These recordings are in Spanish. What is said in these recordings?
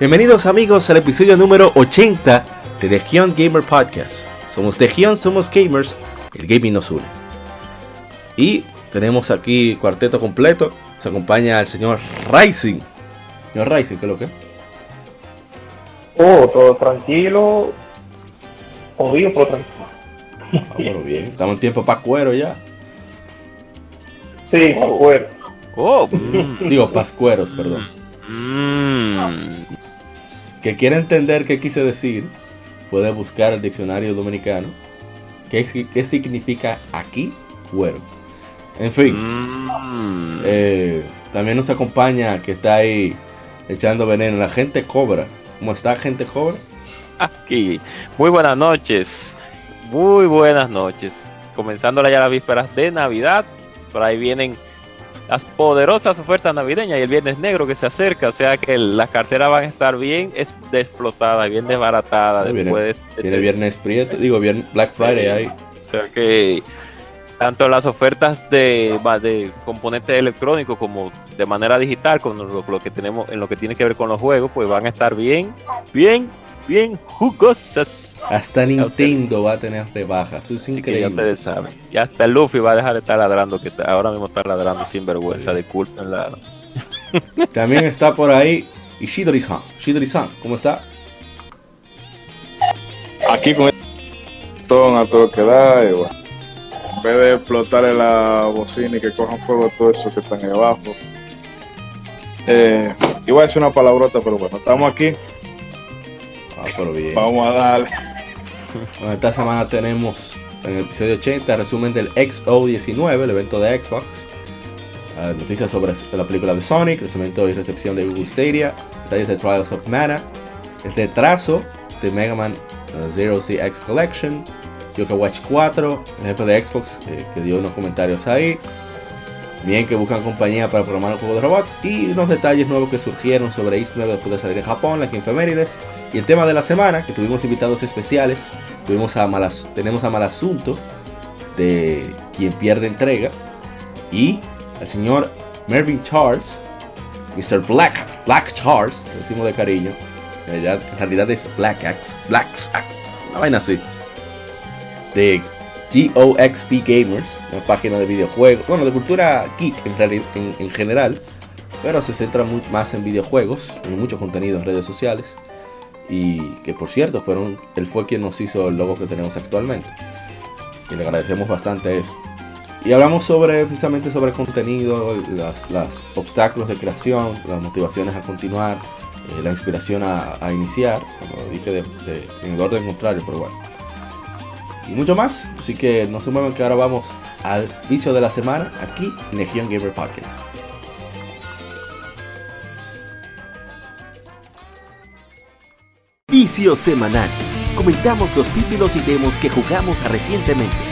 Bienvenidos amigos al episodio número 80 de The Gion Gamer Podcast. Somos The Gion, somos gamers, el gaming nos une. Y tenemos aquí cuarteto completo. Se acompaña el señor Rising. Señor Rising, ¿qué es lo que? Oh, todo tranquilo. Jodido, pero tranquilo. Ah, bueno, bien. Estamos en tiempo para cuero ya. Sí, para cuero. Oh, Digo, pascueros, perdón. Mm que quiere entender qué quise decir, puede buscar el diccionario dominicano. ¿Qué, qué significa aquí cuero? En fin, mm. eh, también nos acompaña que está ahí echando veneno la gente cobra. ¿Cómo está gente cobra? Aquí. Muy buenas noches. Muy buenas noches. Comenzando ya las vísperas de Navidad. Por ahí vienen las poderosas ofertas navideñas y el viernes negro que se acerca, o sea que las carteras van a estar bien explotadas, bien desbaratadas. después viene, viernes prieto, digo, Black Friday ahí. O sea que tanto las ofertas de, de componentes electrónicos como de manera digital, con lo, que tenemos en lo que tiene que ver con los juegos, pues van a estar bien, bien, bien jugosas. Hasta Nintendo va a tener rebajas. Eso es increíble. ya ustedes saben. Y hasta el Luffy va a dejar de estar ladrando, que ahora mismo está ladrando sin vergüenza. de la También está por ahí Ishidori-san. Ishidori-san, ¿cómo está? Aquí con el todo a todo que da. Y bueno, en vez de explotarle la bocina y que cojan fuego todo eso que están ahí abajo. Eh, iba a decir una palabrota, pero bueno, estamos aquí. Ah, pero bien. Vamos a darle esta semana tenemos en el episodio 80 resumen del XO19, el evento de Xbox. Uh, noticias sobre la película de Sonic, lanzamiento y recepción de Google Stadia, detalles de Trials of Mana, el retraso de Mega Man uh, Zero CX Collection, Yoka Watch 4, el jefe de Xbox que dio unos comentarios ahí, Bien que buscan compañía para programar un juego de robots y unos detalles nuevos que surgieron sobre 9 después de salir en Japón, la Efemérides. Y el tema de la semana, que tuvimos invitados especiales, tuvimos a tenemos a Malasunto, de quien pierde entrega, y al señor Mervyn Charles, Mr. Black, Black Charles, decimos de cariño, en realidad, es Black Axe, Black una vaina así, de GOXP Gamers, una página de videojuegos, bueno, de cultura geek en, en, general, pero se centra más en videojuegos, en mucho contenido en redes sociales. Y que por cierto, fueron, él fue quien nos hizo el logo que tenemos actualmente. Y le agradecemos bastante eso. Y hablamos sobre precisamente sobre contenido, los obstáculos de creación, las motivaciones a continuar, eh, la inspiración a, iniciar, como dije en el orden contrario, pero bueno y mucho más. Así que no se muevan que ahora vamos al bicho de la semana aquí en Legion Gamer Podcast. Vicio semanal. Comentamos los títulos y demos que jugamos recientemente.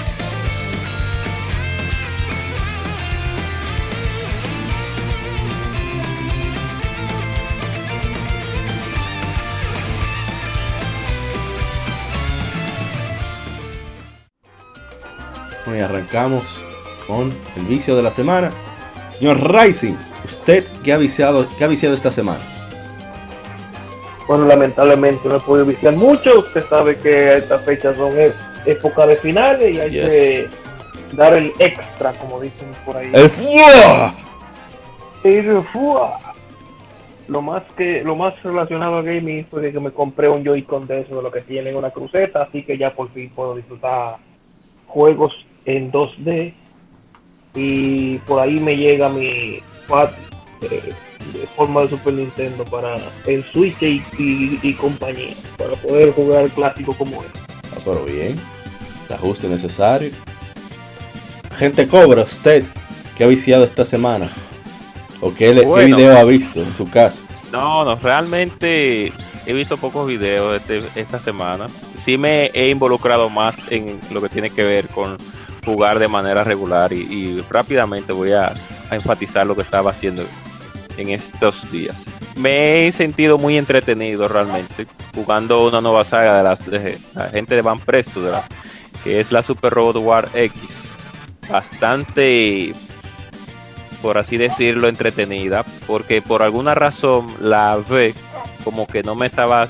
Y arrancamos con el vicio de la semana. Señor Rising, ¿usted qué ha viciado, qué ha viciado esta semana? Bueno, lamentablemente no he podido viciar mucho. Usted sabe que estas fechas son e-, época de finales y hay que dar el extra, como dicen por ahí. ¡El FUA! El FUA. Lo más que lo más relacionado a gaming fue que me compré un Joy-Con de eso de lo que tiene una cruceta, así que ya por fin puedo disfrutar juegos en 2D y por ahí me llega mi pad eh, de forma de Super Nintendo para el Switch y, compañía para poder jugar el clásico como es. Ah, pero bien, el ajuste necesario. Gente cobra usted que ha viciado esta semana o qué, video ha visto en su caso. No, no, realmente he visto pocos videos este, esta semana. Sí me he involucrado más en lo que tiene que ver con jugar de manera regular y, rápidamente voy a, enfatizar lo que estaba haciendo en estos días. Me he sentido muy entretenido realmente jugando una nueva saga de, las, la gente de Van Presto, que es la Super Robot War X. Bastante, por así decirlo, entretenida, porque por alguna razón la V como que no me estaba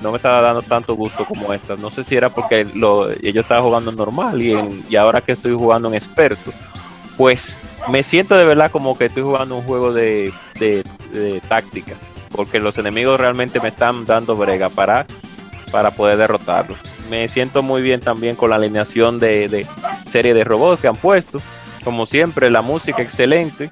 no me estaba dando tanto gusto como esta. No sé si era porque lo, yo estaba jugando normal y, y ahora que estoy jugando en experto, pues me siento de verdad como que estoy jugando un juego de, de- de táctica, porque los enemigos realmente me están dando brega para, para poder derrotarlos. Me siento muy bien también con la alineación de, de serie de robots que han puesto. Como siempre, la música excelente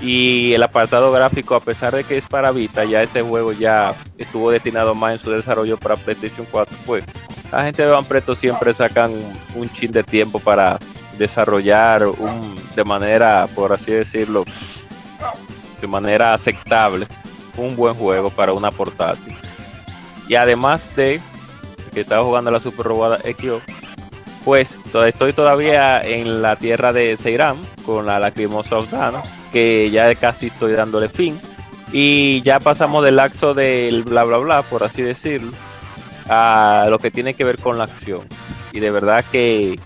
y el apartado gráfico, a pesar de que es para Vita, ya ese juego ya estuvo destinado más en su desarrollo para PlayStation 4. Pues la gente de Van Presto siempre sacan un chin de tiempo para desarrollar un, de manera, por así decirlo, de manera aceptable, un buen juego para una portátil. Y además de que estaba jugando la Super Robada XO, pues to- estoy todavía en la tierra de Seiram con la Lacrimosa Osdana, que ya casi estoy dándole fin. Y ya pasamos del laxo del bla bla bla, por así decirlo, a lo que tiene que ver con la acción. Y de verdad que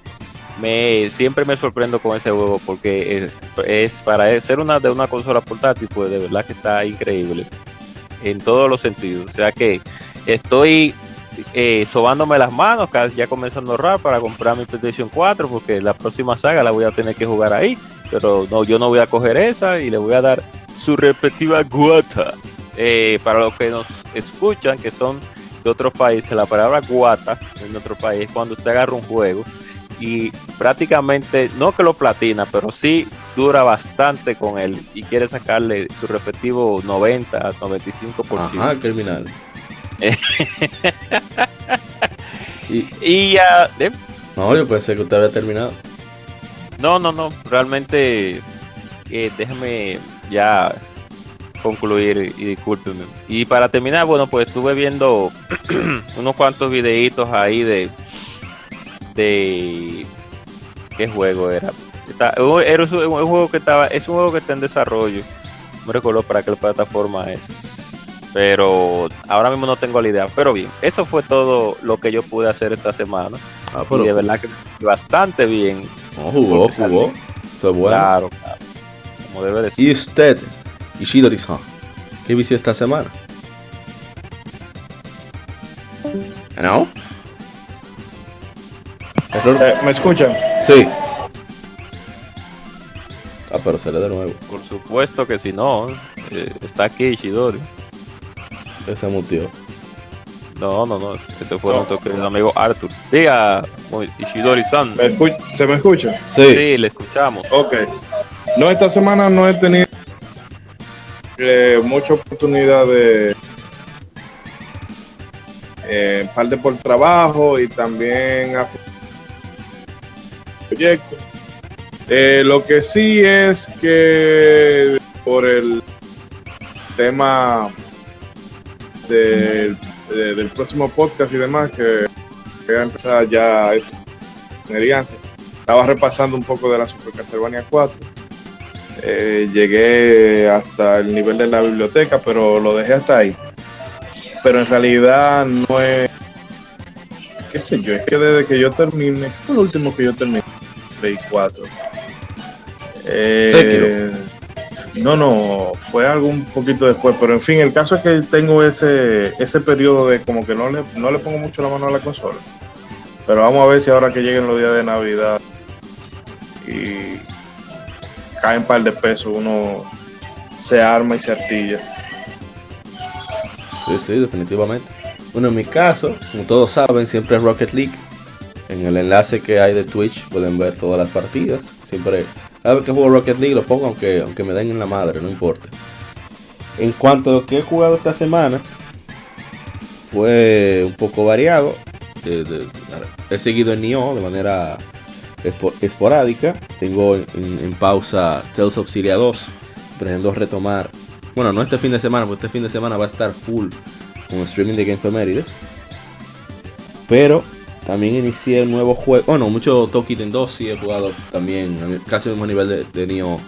me siempre me sorprendo con ese juego porque es, para ser una de una consola portátil, pues de verdad que está increíble en todos los sentidos. O sea que estoy eh, sobándome las manos, ya comenzando a ahorrar para comprar mi PlayStation 4 porque la próxima saga la voy a tener que jugar ahí. Pero no, yo no voy a coger esa y le voy a dar su respectiva guata. Eh, para los que nos escuchan, que son de otros países, la palabra guata en otro país es cuando usted agarra un juego y prácticamente, no que lo platina, pero sí dura bastante con él y quiere sacarle su respectivo 90 a 95%. Ajá, criminal. y, Y ya, eh, no, yo pensé que usted había terminado. No, no, no, realmente eh, déjame ya concluir y discúlpeme. Y para terminar, bueno, pues estuve viendo unos cuantos videitos ahí de de qué juego era. Era un, juego que estaba, es un juego que está en desarrollo. No recuerdo para qué plataforma es. Pero ahora mismo no tengo la idea. Pero bien, eso fue todo lo que yo pude hacer esta semana. Ah, y de verdad que bastante bien. no, jugó, jugó. Eso es bueno. Claro, claro. Como debe de ser. Y usted, Ishidori-san, ¿qué vició esta semana? ¿No? Eh, ¿Me escuchan? Sí. Ah, pero será de nuevo. Por supuesto que si no, eh, está aquí Ishidori. Ese mutió. No, no, no. Ese fue No. nuestro querido amigo Arthur. Diga, Ishidori-san. ¿Me escu- ¿Se me escucha? Sí. Sí, le escuchamos. Ok. No, esta semana no he tenido eh, mucha oportunidad de eh, parte por trabajo y también a proyectos. Eh, lo que sí es que por el tema del, de- del próximo podcast y demás que voy a empezar ya estaba repasando un poco de la Super Castlevania 4 eh, llegué hasta el nivel de la biblioteca, pero lo dejé hasta ahí. Pero en realidad no es. ¿Qué sé yo? Es que desde que yo terminé. ¿qué fue lo último que yo terminé? Play 4. Eh, no, no, fue algo un poquito después, pero en fin, el caso es que tengo ese, ese periodo de como que no le, no le pongo mucho la mano a la consola. Pero vamos a ver si ahora que lleguen los días de Navidad y caen un par de pesos, uno se arma y se artilla. Sí, sí, definitivamente. Bueno, en mi caso, como todos saben, siempre es Rocket League. En el enlace que hay de Twitch pueden ver todas las partidas. Siempre, cada vez que juego Rocket League lo pongo aunque, aunque me den en la madre, no importa. En cuanto a lo que he jugado esta semana, fue un poco variado. He seguido en Nioh de manera espo- esporádica. Tengo en, pausa Tales of Syria 2. Pretendo retomar. Bueno, no este fin de semana, porque este fin de semana va a estar full un streaming de Game Femérides. Pero también inicié el nuevo juego. Bueno, mucho Tokiden 2 sí he jugado también. Casi al mismo nivel de, de Neo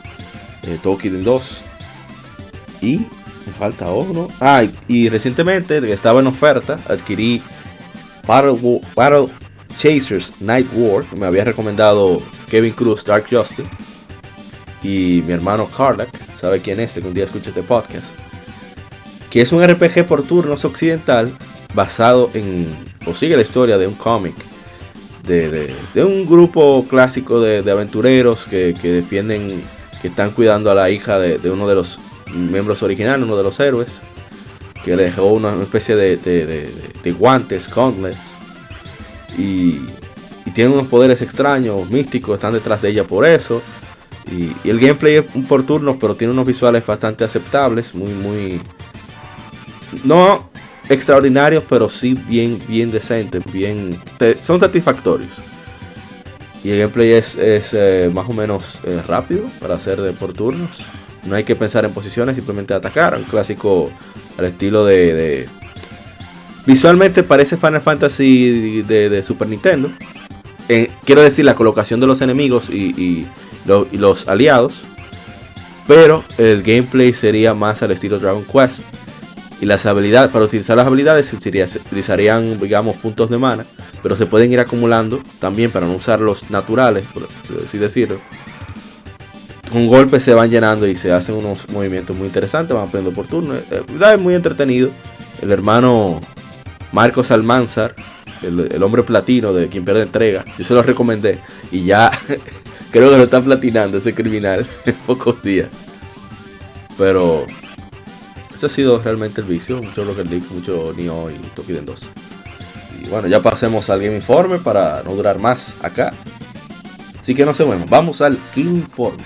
eh, Tokiden 2. Y me falta uno. Ah, y, recientemente, estaba en oferta, adquirí Battle, Battle Chasers Night War. Me había recomendado Kevin Cruz, Dark Justice. Y mi hermano Karlak, sabe quién es, algún día escucha este podcast. Que es un RPG por turnos occidental basado en, o sigue la historia de un cómic, de, un grupo clásico de, aventureros que, defienden, que están cuidando a la hija de, uno de los miembros originales, uno de los héroes, que le dejó una especie de, guantes, gauntlets, y, y tiene unos poderes extraños, místicos, están detrás de ella por eso. Y, el gameplay es por turnos, pero tiene unos visuales bastante aceptables, muy, muy... No extraordinarios, pero sí bien, bien decentes, bien... Son satisfactorios. Y el gameplay es, eh, más o menos eh, rápido para hacer de por turnos. No hay que pensar en posiciones, simplemente atacar. Un clásico al estilo de... Visualmente parece Final Fantasy de, Super Nintendo. Eh, quiero decir, la colocación de los enemigos y y los aliados. Pero el gameplay sería más al estilo Dragon Quest. Y las habilidades, para utilizar las habilidades se utilizarían, digamos, puntos de mana. Pero se pueden ir acumulando también para no usar los naturales, por así decirlo. Con golpes se van llenando y se hacen unos movimientos muy interesantes, van aprendiendo por turno. Eh, es muy entretenido. El hermano Marcos Almanzar, el, el hombre platino de quien pierde entrega, yo se lo recomendé. Y ya Creo que lo está platinando ese criminal en pocos días. Pero ese ha sido realmente el vicio. Mucho Rocket League, mucho Nioh y Tokiden 2. Y bueno, ya pasemos al Game Informe para no durar más acá. Así que no se muevan. Vamos al Game Informe.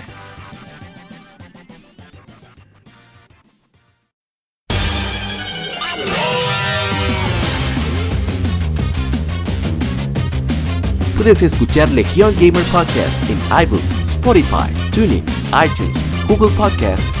Puedes escuchar Legion Gamer Podcast en iBooks, Spotify, TuneIn, iTunes, Google Podcast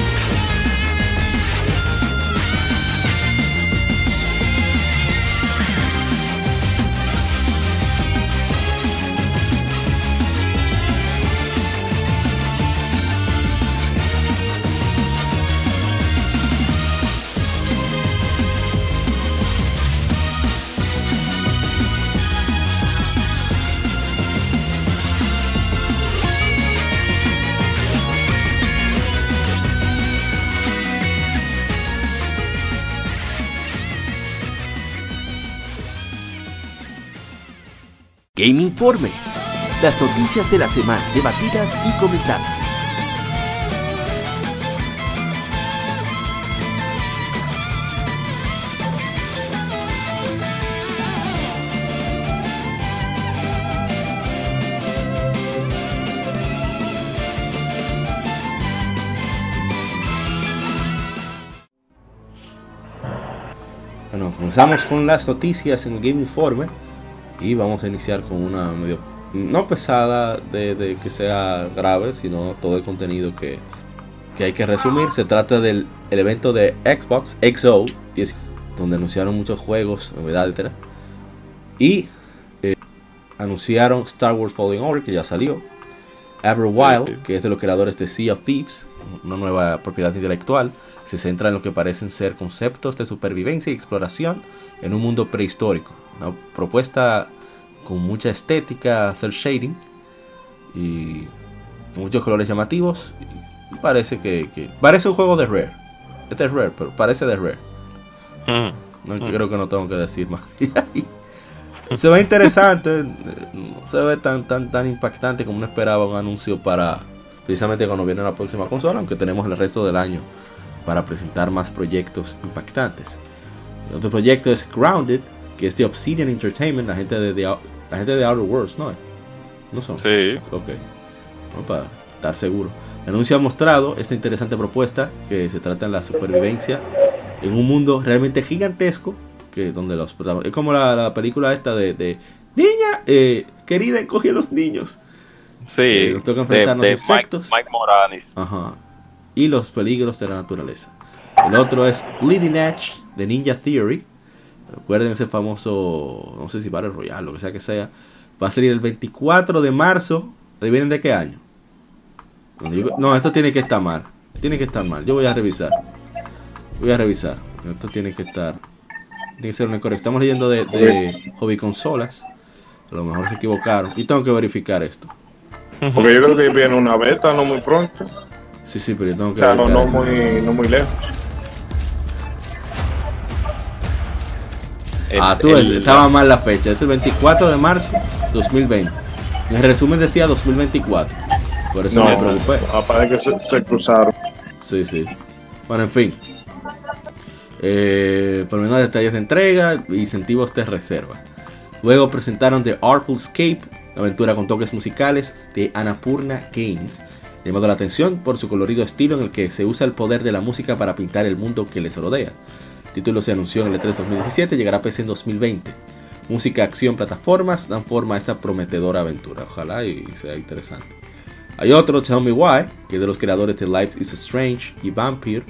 Informe. Las noticias de la semana debatidas y comentadas. Bueno, comenzamos con las noticias en el Game Informe. Y vamos a iniciar con una medio, no pesada de, que sea grave, sino todo el contenido que, hay que resumir. Se trata del evento de Xbox XO, donde anunciaron muchos juegos, novedades, etc. Y eh, anunciaron Star Wars Falling Order, que ya salió. Everwild, que es de los creadores de Sea of Thieves, una nueva propiedad intelectual, se centra en lo que parecen ser conceptos de supervivencia y exploración en un mundo prehistórico. Una propuesta con mucha estética, hacer shading y muchos colores llamativos. Y parece que, parece un juego de Rare. Este es Rare, pero parece de Rare. Mm. No, mm. creo que no tengo que decir más. se ve interesante, no se ve tan tan tan impactante como uno esperaba un anuncio para precisamente cuando viene la próxima consola, aunque tenemos el resto del año para presentar más proyectos impactantes. El otro proyecto es Grounded, que es de Obsidian Entertainment, la gente de, la gente de Outer Worlds, ¿no? ¿No son? Sí. Ok. para estar seguro. El anuncio ha mostrado esta interesante propuesta que se trata de la supervivencia en un mundo realmente gigantesco, que donde los es como la, la película esta de, de niña, eh, querida, encoge a los niños. Sí, Eh, nos toca de, enfrentarnos de Mike, insectos. Mike Morales. Ajá. Y los peligros de la naturaleza. El otro es Bleeding Edge de Ninja Theory. Recuerden ese famoso, no sé si Battle Royale, lo que sea que sea. Va a salir el 24 de marzo. ¿Adivinen de qué año? No, esto tiene que estar mal. Tiene que estar mal. Yo voy a revisar. Voy a revisar. Esto tiene que estar. Tiene que ser un incorrecto. Estamos leyendo de, de hobby consolas. A lo mejor se equivocaron. Y tengo que verificar esto. Porque yo creo que viene una beta no muy pronto. Sí, sí, pero yo tengo O que sea, no, verificar no muy, no muy lejos. El- ah, tú el- estaba mal la fecha. Es el 24 de marzo 2020. En el resumen decía 2024. Por eso No, me preocupé. Aparece que se, se cruzaron. Sí, sí. Bueno, en fin. Eh, por menos detalles de entrega, incentivos de reserva. Luego presentaron The Artful Escape, aventura con toques musicales de Annapurna Games, llamando la atención por su colorido estilo en el que se usa el poder de la música para pintar el mundo que les rodea. Título se anunció en el E3 2017, llegará a PC en 2020. Música, acción, plataformas dan forma a esta prometedora aventura. Ojalá y sea interesante. Hay otro, Tell Me Why, que es de los creadores de Life is Strange y Vampire.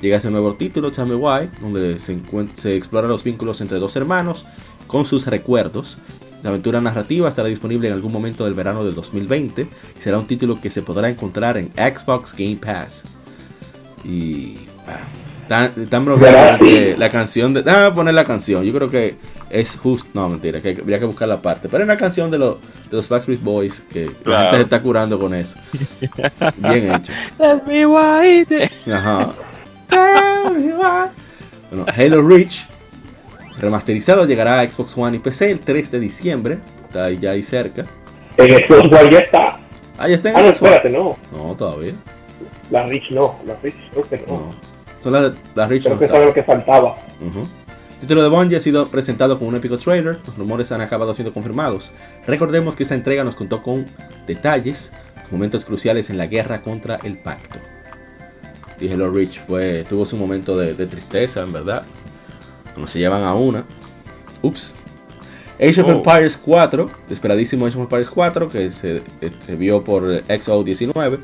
Llega ese nuevo título, Tell Me Why, donde se, se exploran los vínculos entre dos hermanos con sus recuerdos. La aventura narrativa estará disponible en algún momento del verano del 2020 y será un título que se podrá encontrar en Xbox Game Pass. Y. ah, Están, están bromeando la canción de. Déjame poner la canción. Yo creo que es justo. No, mentira, que habría que buscar la parte. Pero es una canción de, los de los Backstreet Boys que la Claro. gente se está curando con eso. Bien hecho. Ajá. Bueno, Halo Reach remasterizado llegará a Xbox One y PC el 3 de diciembre. Está ahí ya ahí cerca. En Xbox One ya está. Ah, ya está en Ah, no, espérate, no. No, todavía. La Rich no. La creo que no. No. Son las las Reach. Creo que eso es lo que faltaba. Ujú. El título de Bungie ha sido presentado como un épico trailer. Los rumores han acabado siendo confirmados. Recordemos que esta entrega nos contó con detalles, momentos cruciales en la guerra contra el pacto. Y Hello Reach fue, tuvo su momento de, de tristeza, en verdad. Cuando se llevan a una. Ups. Age of Oh. Empires 4, esperadísimo Age of Empires 4, que se, se vio por XO19.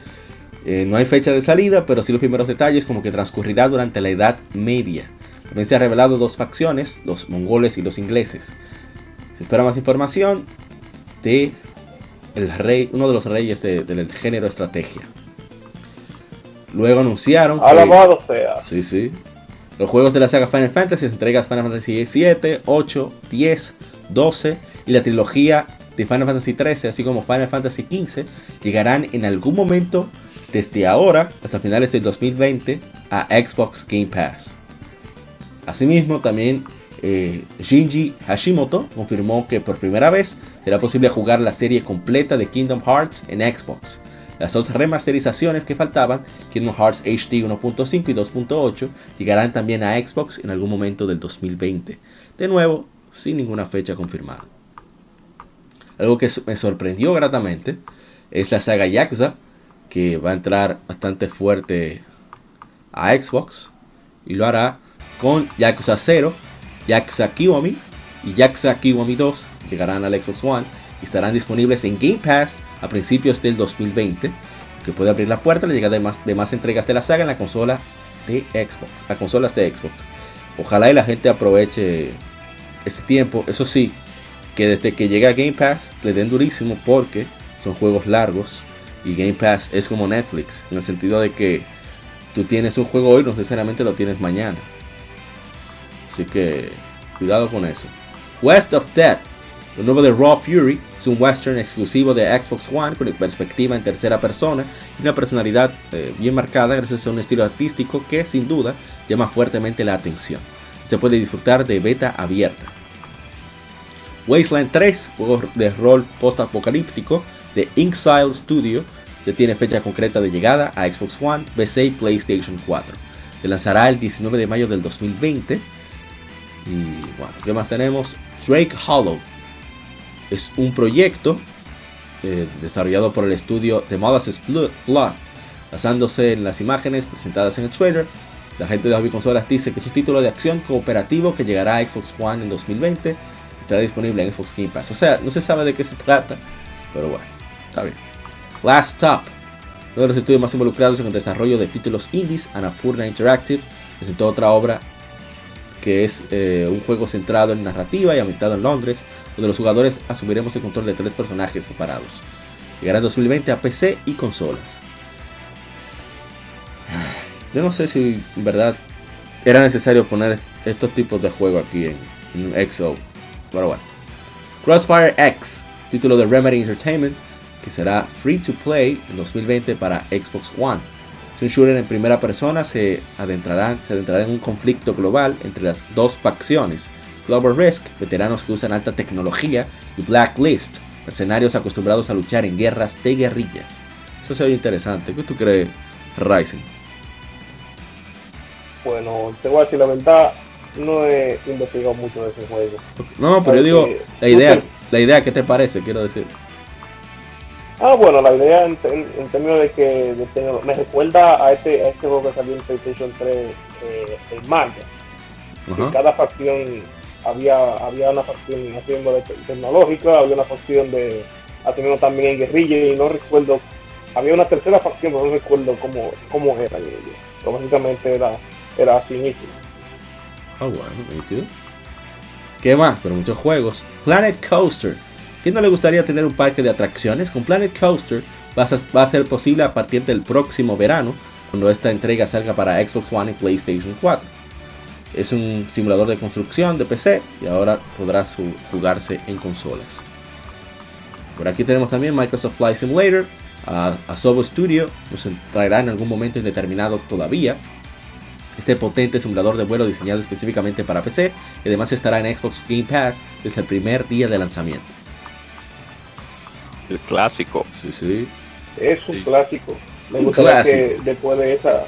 Eh, no hay fecha de salida, pero sí los primeros detalles, como que transcurrirá durante la Edad Media. También se ha revelado dos facciones, los mongoles y los ingleses. Se espera más información de el rey, uno de los reyes de- del género estrategia. Luego anunciaron que- Alabado sea. Sí, sí. Los juegos de la saga Final Fantasy, entregas Final Fantasy 7, 8, 10, 12 y la trilogía de Final Fantasy 13, así como Final Fantasy 15, llegarán en algún momento desde ahora hasta finales del 2020 a Xbox Game Pass. Asimismo, también eh, Shinji Hashimoto confirmó que por primera vez será posible jugar la serie completa de Kingdom Hearts en Xbox. Las dos remasterizaciones que faltaban, Kingdom Hearts HD 1.5 y 2.8, llegarán también a Xbox en algún momento del 2020. De nuevo, sin ninguna fecha confirmada. Algo que me sorprendió gratamente es la saga Yakuza, que va a entrar bastante fuerte a Xbox y lo hará con Yakuza 0, Yakuza Kiwami y Yakuza Kiwami 2, que llegarán al Xbox One y estarán disponibles en Game Pass a principios del 2020, que puede abrir la puerta a la llegada de más, de más entregas de la saga en la consola de Xbox, a consolas de Xbox. Ojalá y la gente aproveche ese tiempo, eso sí, que desde que llega Game Pass le den durísimo porque son juegos largos y Game Pass es como Netflix, en el sentido de que tú tienes un juego hoy, no necesariamente lo tienes mañana. Así que cuidado con eso. West of Death, lo nuevo de Raw Fury, es un western exclusivo de Xbox One con perspectiva en tercera persona y una personalidad eh, bien marcada gracias a un estilo artístico que sin duda llama fuertemente la atención. Se puede disfrutar de beta abierta. Wasteland 3, juego de rol post-apocalíptico de Inxile Studio, ya tiene fecha concreta de llegada a Xbox One, PC y PlayStation 4. Se lanzará el 19 de mayo del 2020. Y bueno, ¿qué más tenemos? Drake Hollow. Es un proyecto eh, desarrollado por el estudio The Molasses Flood, basándose en las imágenes presentadas en el trailer. La gente de Hobby Consolas dice que es un título de acción cooperativo que llegará a Xbox One en 2020 y estará disponible en Xbox Game Pass. O sea, no se sabe de qué se trata, pero bueno, Last Stop, uno de los estudios más involucrados en el desarrollo de títulos indies, Annapurna Interactive, presentó otra obra que es eh, un juego centrado en narrativa y ambientado en Londres, donde los jugadores asumiremos el control de tres personajes separados. Llegará en 2020 a PC y consolas. Yo no sé si en verdad era necesario poner estos tipos de juego aquí en, en XO. Pero bueno. Crossfire X, título de Remedy Entertainment, que será free to play en 2020 para Xbox One. Es un shooter en primera persona, se adentrará, se adentrará en un conflicto global entre las dos facciones. Global Risk, veteranos que usan alta tecnología, y Blacklist, mercenarios acostumbrados a luchar en guerras de guerrillas. Eso se oye interesante. ¿Qué tú crees, Ryzen? Bueno, te voy a decir la verdad, no he investigado mucho de ese juego. No, pero yo digo, la idea, la idea, ¿qué te parece? Quiero decir. Ah, bueno, la idea en, en, en términos de que de me recuerda a este, a este juego que salió en PlayStation 3, eh, el Manga. Ajá. Cada facción había, había una facción haciendo de te- tecnológica, había una facción de haciendo también en guerrilla y no recuerdo, había una tercera facción, pero no recuerdo cómo, cómo era ellos. Pero básicamente era, era así mismo. Ah, bueno, nítido. ¿Qué más? Pero muchos juegos. Planet Coaster. ¿Quién no le gustaría tener un parque de atracciones? Con Planet Coaster va a, ser posible a partir del próximo verano, cuando esta entrega salga para Xbox One y PlayStation 4. Es un simulador de construcción de PC y ahora podrá jugarse en consolas. Por aquí tenemos también Microsoft Flight Simulator. A, a Studio nos traerá en algún momento indeterminado todavía este potente simulador de vuelo diseñado específicamente para PC y además estará en Xbox Game Pass desde el primer día de lanzamiento. El clásico. Sí, sí. Es un Sí. clásico. Me Un gustaría clásico. que después de esa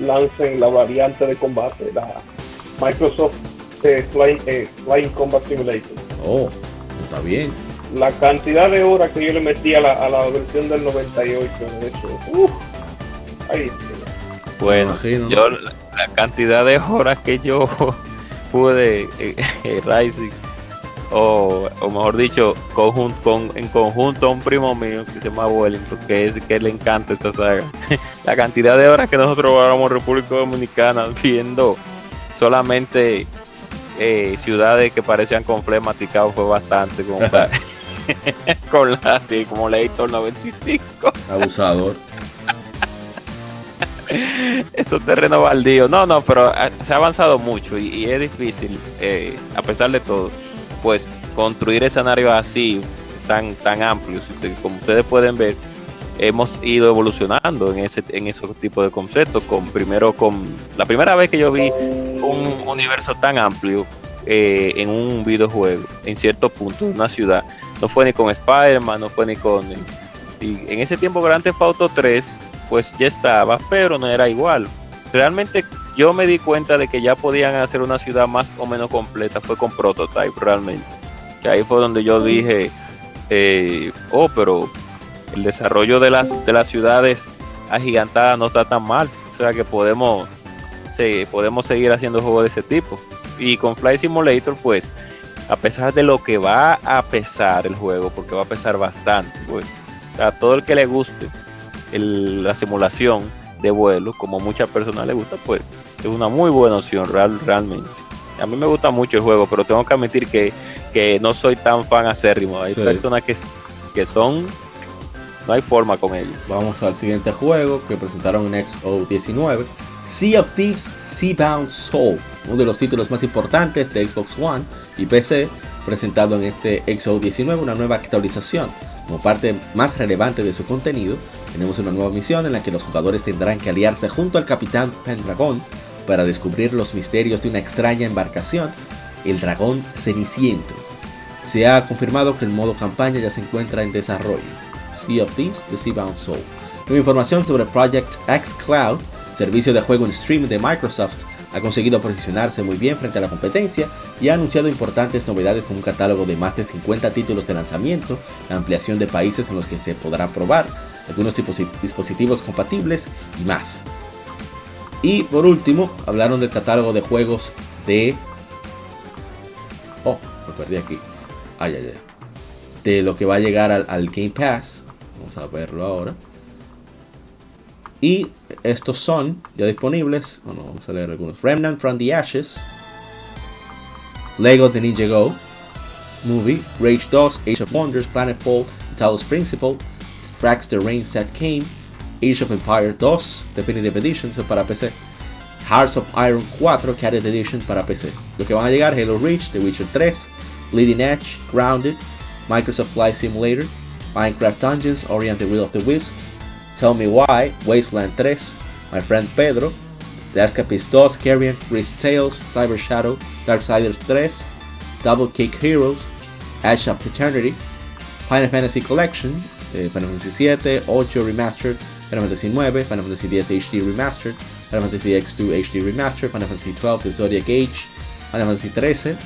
lancen la variante de combate, la Microsoft eh, Flying, eh, Flying Combat Simulator. Oh, está bien. La cantidad de horas que yo le metí a la, a la versión del 98 de eso. Uf, ahí, Bueno, imagino, ¿no? yo la, la cantidad de horas que yo pude eh, eh, Rising, o, o mejor dicho, conjun- con, en conjunto a un primo mío que se llama Wellington, que es que le encanta esa saga. la cantidad de horas que nosotros vamos República Dominicana viendo solamente eh, ciudades que parecían con fue bastante como para- con la sí, como la Héctor 95 Abusador. esos terrenos baldíos. No, no, pero se ha avanzado mucho y, y es difícil, eh, a pesar de todo, pues construir escenarios así, tan, tan amplios. Como ustedes pueden ver, hemos ido evolucionando en ese en esos tipos de conceptos. Con primero con la primera vez que yo vi un universo tan amplio eh, en un videojuego, en cierto punto, en una ciudad. No fue ni con Spider-Man, no fue ni con. Y en ese tiempo, Grand Theft Auto 3, pues ya estaba, pero no era igual. Realmente yo me di cuenta de que ya podían hacer una ciudad más o menos completa, fue con Prototype, realmente. Que ahí fue donde yo dije, eh, oh, pero el desarrollo de las, de las ciudades agigantadas no está tan mal. O sea que podemos, sí, podemos seguir haciendo juegos de ese tipo. Y con Flight Simulator, pues, a pesar de lo que va a pesar el juego, porque va a pesar bastante, pues, a todo el que le guste el- la simulación de vuelo, como muchas personas le gusta, pues, es una muy buena opción, real, realmente. A mí me gusta mucho el juego, pero tengo que admitir que, que no soy tan fan acérrimo. Hay Sí. personas que, que son, no hay forma con ellos. Vamos al siguiente juego que presentaron en XO19. Sea of Thieves Seabound Soul, uno de los títulos más importantes de Xbox One y PC, presentado en este XO19, una nueva actualización. Como parte más relevante de su contenido, tenemos una nueva misión en la que los jugadores tendrán que aliarse junto al capitán Pendragon para descubrir los misterios de una extraña embarcación, el dragón Ceniciento. Se ha confirmado que el modo campaña ya se encuentra en desarrollo. Sea of Thieves, The Seabound Soul. Nueva información sobre Project X Cloud, servicio de juego en stream de Microsoft, ha conseguido posicionarse muy bien frente a la competencia y ha anunciado importantes novedades con un catálogo de más de 50 títulos de lanzamiento, la ampliación de países en los que se podrá probar, algunos dispositivos compatibles y más. Y por último, hablaron del catálogo de juegos de. Oh, me perdí aquí. Ay, ay, ay. De lo que va a llegar al Game Pass. Vamos a verlo ahora. Y estos son ya disponibles. Vamos a leer algunos. Remnant from the Ashes. Lego The Ninja Go. Movie. Rage 2. Age of Wonders. Planetfall. Talos Principle. Tracks the Rain Set Came. Age of Empire 2. Definitive Edition para PC. Hearts of Iron 4 Cadet Edition para PC. Lo que van a llegar Halo Reach, The Witcher 3, Leading Edge, Grounded, Microsoft Flight Simulator, Minecraft Dungeons, Ori and the Will of the Wisps, Tell Me Why, Wasteland 3, My Friend Pedro, The Escapist 2, Carrion, Gris Tales, Cyber Shadow, Darksiders 3, Double Kick Heroes, Ash of Eternity, Final Fantasy Collection, eh, Final Fantasy 7, 8 Remastered, Final Fantasy 9, Final Fantasy X HD Remastered, Final Fantasy X2 HD Remastered, Final Fantasy 12 The Zodiac Age, Final Fantasy 13,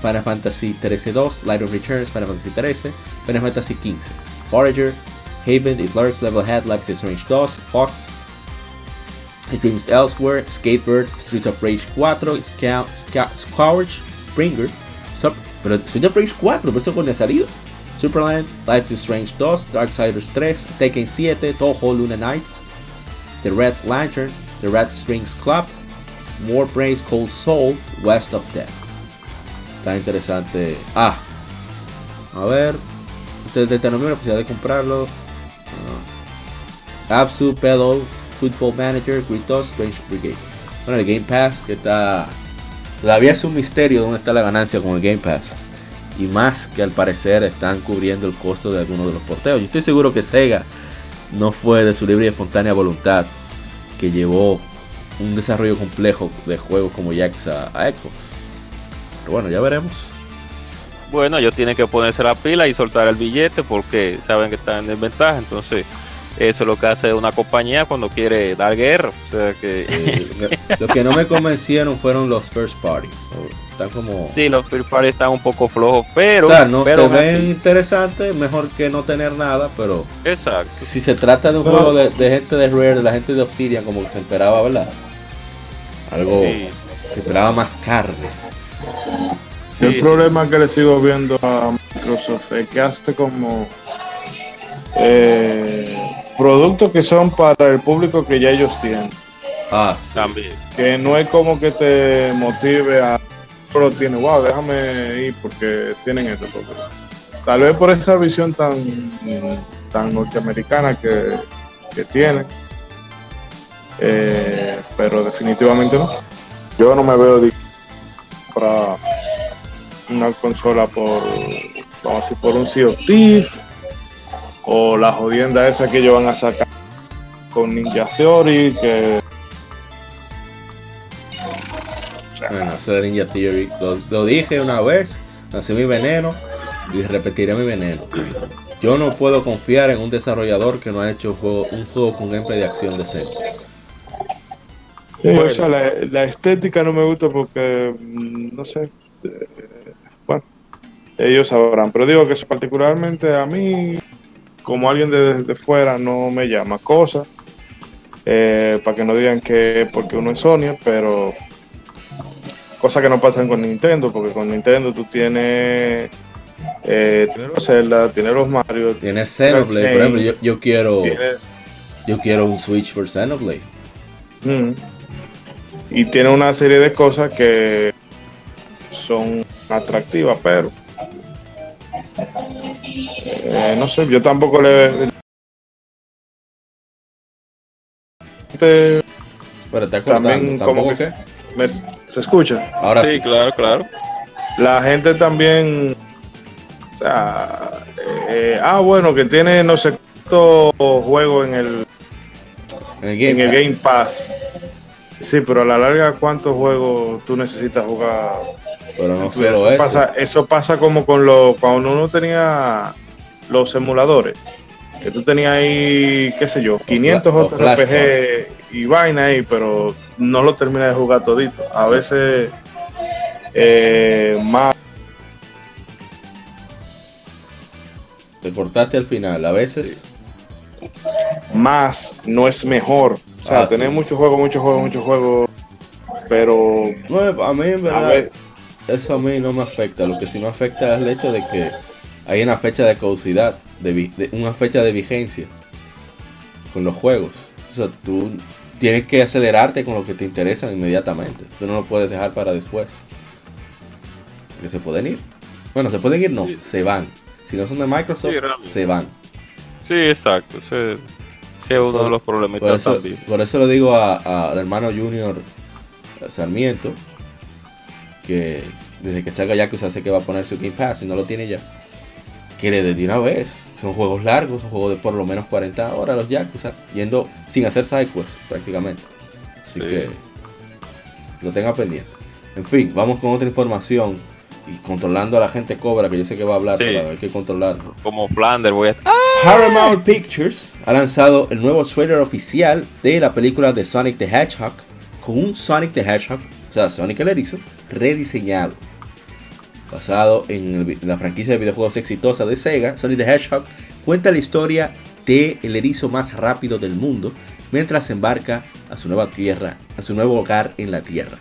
Final Fantasy 13-2, Light of Returns, Final Fantasy 13, Final Fantasy 15, Forager, Haven, It Lurks, Levelhead, Life is Strange 2, Fox, It Dreams Elsewhere, Skatebird, Streets of Rage 4, Scout, Scout, Scourge, Springer, Sup- pero Streets of Rage 4, pero eso cuando ha. Superland, Life is Strange 2, Darksiders 3, Tekken 7, Toho Luna Knights, The Red Lantern, The Red Strings Club, More Brains Cold Soul, West of Death. Está interesante. Ah, a ver. Desde el posibilidad de comprarlo. Absu, Pedal, Football Manager, Gritos, Strange Brigade. Bueno, el Game Pass que está. Todavía es un misterio dónde está la ganancia con el Game Pass. Y más que al parecer están cubriendo el costo de algunos de los porteos. Yo estoy seguro que Sega no fue de su libre y espontánea voluntad que llevó un desarrollo complejo de juegos como Yakuza a Xbox. Pero bueno, ya veremos. Bueno, ellos tienen que ponerse la pila y soltar el billete porque saben que están en desventaja. Entonces, eso es lo que hace una compañía cuando quiere dar guerra. O sea que. Sí, lo que no me convencieron fueron los first party. Están como. Sí, los first party están un poco flojos, pero. O sea, no pero se ven interesantes, mejor que no tener nada, pero. Exacto. Si se trata de un juego de, de gente de Rare, de la gente de Obsidian, como que se esperaba, ¿verdad? Algo. Sí. Se esperaba más carne. El Sí, problema que le sigo viendo a Microsoft es que hace como eh, productos que son para el público que ya ellos tienen. Ah, sí. También. Que no es como que te motive a pero tiene, wow, déjame ir porque tienen esto. porque- tal vez por esa visión tan, tan norteamericana que, que tiene. Eh, pero definitivamente no. Yo no me veo para una consola por, vamos a decir, por un Sea of Thieves o la jodienda esa que ellos van a sacar con Ninja Theory, que Bueno, ese de Ninja Theory. Lo, lo dije una vez, lancé mi veneno y repetiré mi veneno. Yo no puedo confiar en un desarrollador que no ha hecho un juego, un juego con gameplay de acción decente. Sí, o sea, la, la estética no me gusta porque, mm, no sé, eh, ellos sabrán, pero digo que particularmente a mí, como alguien de desde fuera, no me llama cosa, eh, para que no digan que porque uno es Sony, pero cosas que no pasan con Nintendo, porque con Nintendo tú tienes, eh, tienes los Zelda, tienes los Mario, Tiene Xenoblade, por ejemplo, yo, yo quiero tienes... yo quiero un Switch por Xenoblade. Mm. Y tiene una serie de cosas que son atractivas, pero eh, no sé, yo tampoco le Este, Pero cortando, también como que me- se escucha. Ahora sí, sí. claro, claro. La gente también, o sea, eh, ah bueno, que tiene no sé cuánto juego en el En el Game, en el Pass. Game Pass. Sí, pero a la larga, ¿cuántos juegos tú necesitas jugar? Pero no Eso solo eso. pasa, eso pasa como con los cuando uno tenía los emuladores. Que tú tenías ahí, qué sé yo, 500 Los JRPG y vaina ahí, pero no lo terminas de jugar todito. A veces eh, más Te cortaste al final. A veces. más no es mejor. O sea, Ah, tener sí. muchos juegos, muchos juegos, muchos juegos, pero No, a mí en a verdad, ver, eso a mí no me afecta. Lo que sí me afecta es el hecho de que hay una fecha de caducidad, de, una fecha de vigencia con los juegos. O sea, tú tienes que acelerarte con lo que te interesa inmediatamente. Tú no lo puedes dejar para después. Que se pueden ir. Bueno, se pueden ir, no, Sí. se van. Si no son de Microsoft, Sí, se van. Sí, exacto. Ese, ese es uno Eso- de los problemas Por eso, también. por eso le digo a- a- al hermano Junior Sarmiento que desde que salga Yakuza sé que va a poner su Game Pass y no lo tiene ya. Que le dé de una vez. Son juegos largos, son juegos de por lo menos 40 horas los Yakuza, yendo sin hacer sidequests prácticamente. Así Sí. que lo tenga pendiente. En fin, vamos con otra información y controlando a la gente cobra, que yo sé que va a hablar, Sí. pero hay que controlarlo. Como Flander voy a... ¡Ah! Paramount Pictures ha lanzado el nuevo trailer oficial de la película de Sonic the Hedgehog con un Sonic the Hedgehog, sea, Sonic el erizo, rediseñado. Basado en, la franquicia de videojuegos exitosa de Sega, Sonic the Hedgehog cuenta la historia de el erizo más rápido del mundo mientras embarca a su nueva tierra, a su nuevo hogar en la Tierra.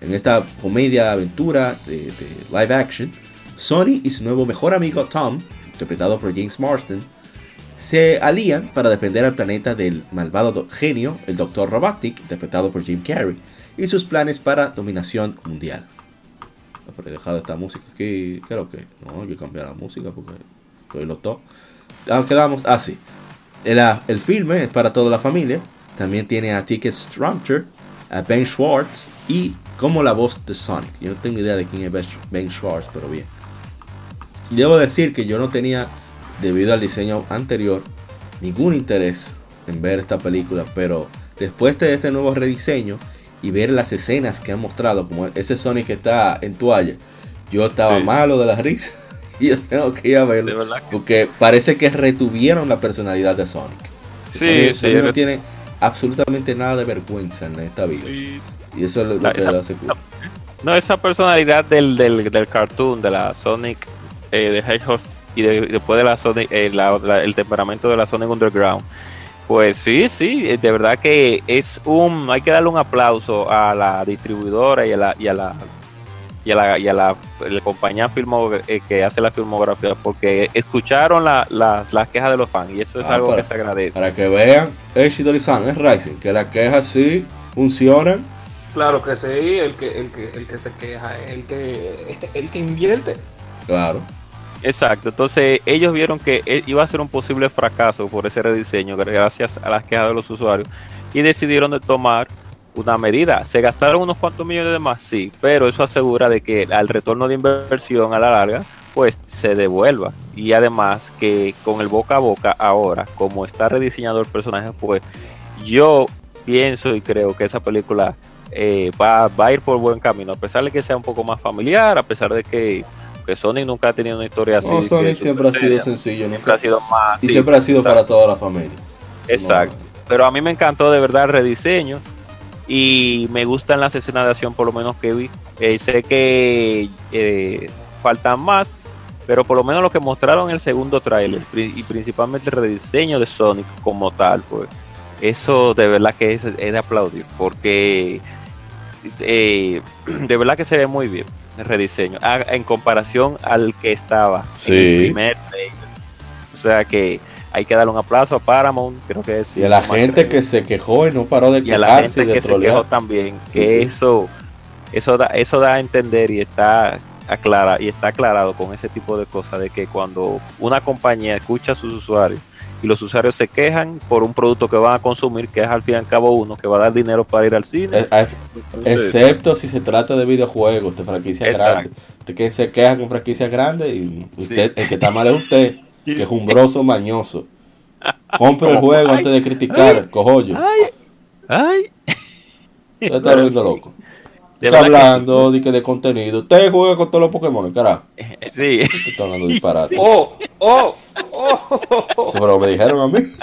En esta comedia aventura de, live action, Sonic y su nuevo mejor amigo Tom, interpretado por James Marsden, se alían para defender al planeta del malvado do- genio, el Dr. Robotnik, interpretado por Jim Carrey, y sus planes para dominación mundial. Pero he dejado esta música aquí, creo que no, hay que cambiar la música porque estoy lo top. Ah, quedamos así. el, ah, el filme es para toda la familia. También tiene a Ticket Strumter, a Ben Schwartz y como la voz de Sonic. Yo no tengo idea de quién es Ben Schwartz, pero bien. Y debo decir que yo no tenía, debido al diseño anterior, ningún interés en ver esta película, pero después de este nuevo rediseño y ver las escenas que han mostrado, como ese Sonic que está en toalla, yo estaba Sí. malo de la risa y yo tengo que ir a verlo. Porque parece que retuvieron la personalidad de Sonic. Sí, Sonic, sí, Sonic no tiene absolutamente nada de vergüenza en esta vida. sí. Y eso es lo, lo La- que esa- lo hace cool. No, esa personalidad del, del, del cartoon, de la Sonic eh, de Hedgehog y de- después de la Sonic, eh, la- la- el temperamento de la Sonic Underground. Pues sí, sí, eh, de verdad que es un, hay que darle un aplauso a la distribuidora y a la, y a la, y a la, y a la, la compañía filmo, eh, que hace la filmografía, porque escucharon la- la- las quejas de los fans y eso es Ah, algo para- que se agradece. Para que vean, Shidori-san es Rising, que las quejas sí funcionan. Claro que sí, el que, el que, el que se queja, el que, el que invierte. Claro. Exacto, entonces ellos vieron que eh, iba a ser un posible fracaso por ese rediseño gracias a las quejas de los usuarios y decidieron de tomar una medida. ¿Se gastaron unos cuantos millones de más? Sí, pero eso asegura de que al retorno de inversión a la larga pues se devuelva y además que con el boca a boca ahora, como está rediseñado el personaje, pues yo pienso y creo que esa película eh, va, va a ir por buen camino, a pesar de que sea un poco más familiar, a pesar de que, Sonic nunca ha tenido una historia así. No, Sonic siempre ha sido sencillo, siempre ha sido más. Y sí, siempre ha sido exacto, para toda la familia. Exacto. Pero a mí me encantó de verdad el rediseño y me gustan las escenas de acción por lo menos que vi. Eh, sé que eh, faltan más, pero por lo menos lo que mostraron en el segundo tráiler y principalmente el rediseño de Sonic como tal, pues eso de verdad que es, es de aplaudir porque eh, de verdad que se ve muy bien rediseño ah, en comparación al que estaba Sí. en el primer trailer. O sea que hay que darle un aplauso a Paramount, creo que es Y a la gente que se quejó y no paró de y a la quejarse gente de que se quejó también, Sí, que sí. eso eso da eso da a entender y está aclara y está aclarado con ese tipo de cosas de que cuando una compañía escucha a sus usuarios y los usuarios se quejan por un producto que van a consumir, que es al fin y al cabo uno que va a dar dinero para ir al cine. Excepto si se trata de videojuegos, de franquicias grandes. Usted que se queja con franquicias grandes y usted, Sí. el que está mal es usted, que es umbroso, mañoso. Compre el juego ay, antes de criticar, cojollo. Ay, ay. Usted está volviendo loco. De hablando de que de contenido. Usted juega con todos los Pokémon, carajo. Sí. Está hablando de disparate. Oh, oh, oh. Eso fue lo que me dijeron a mí.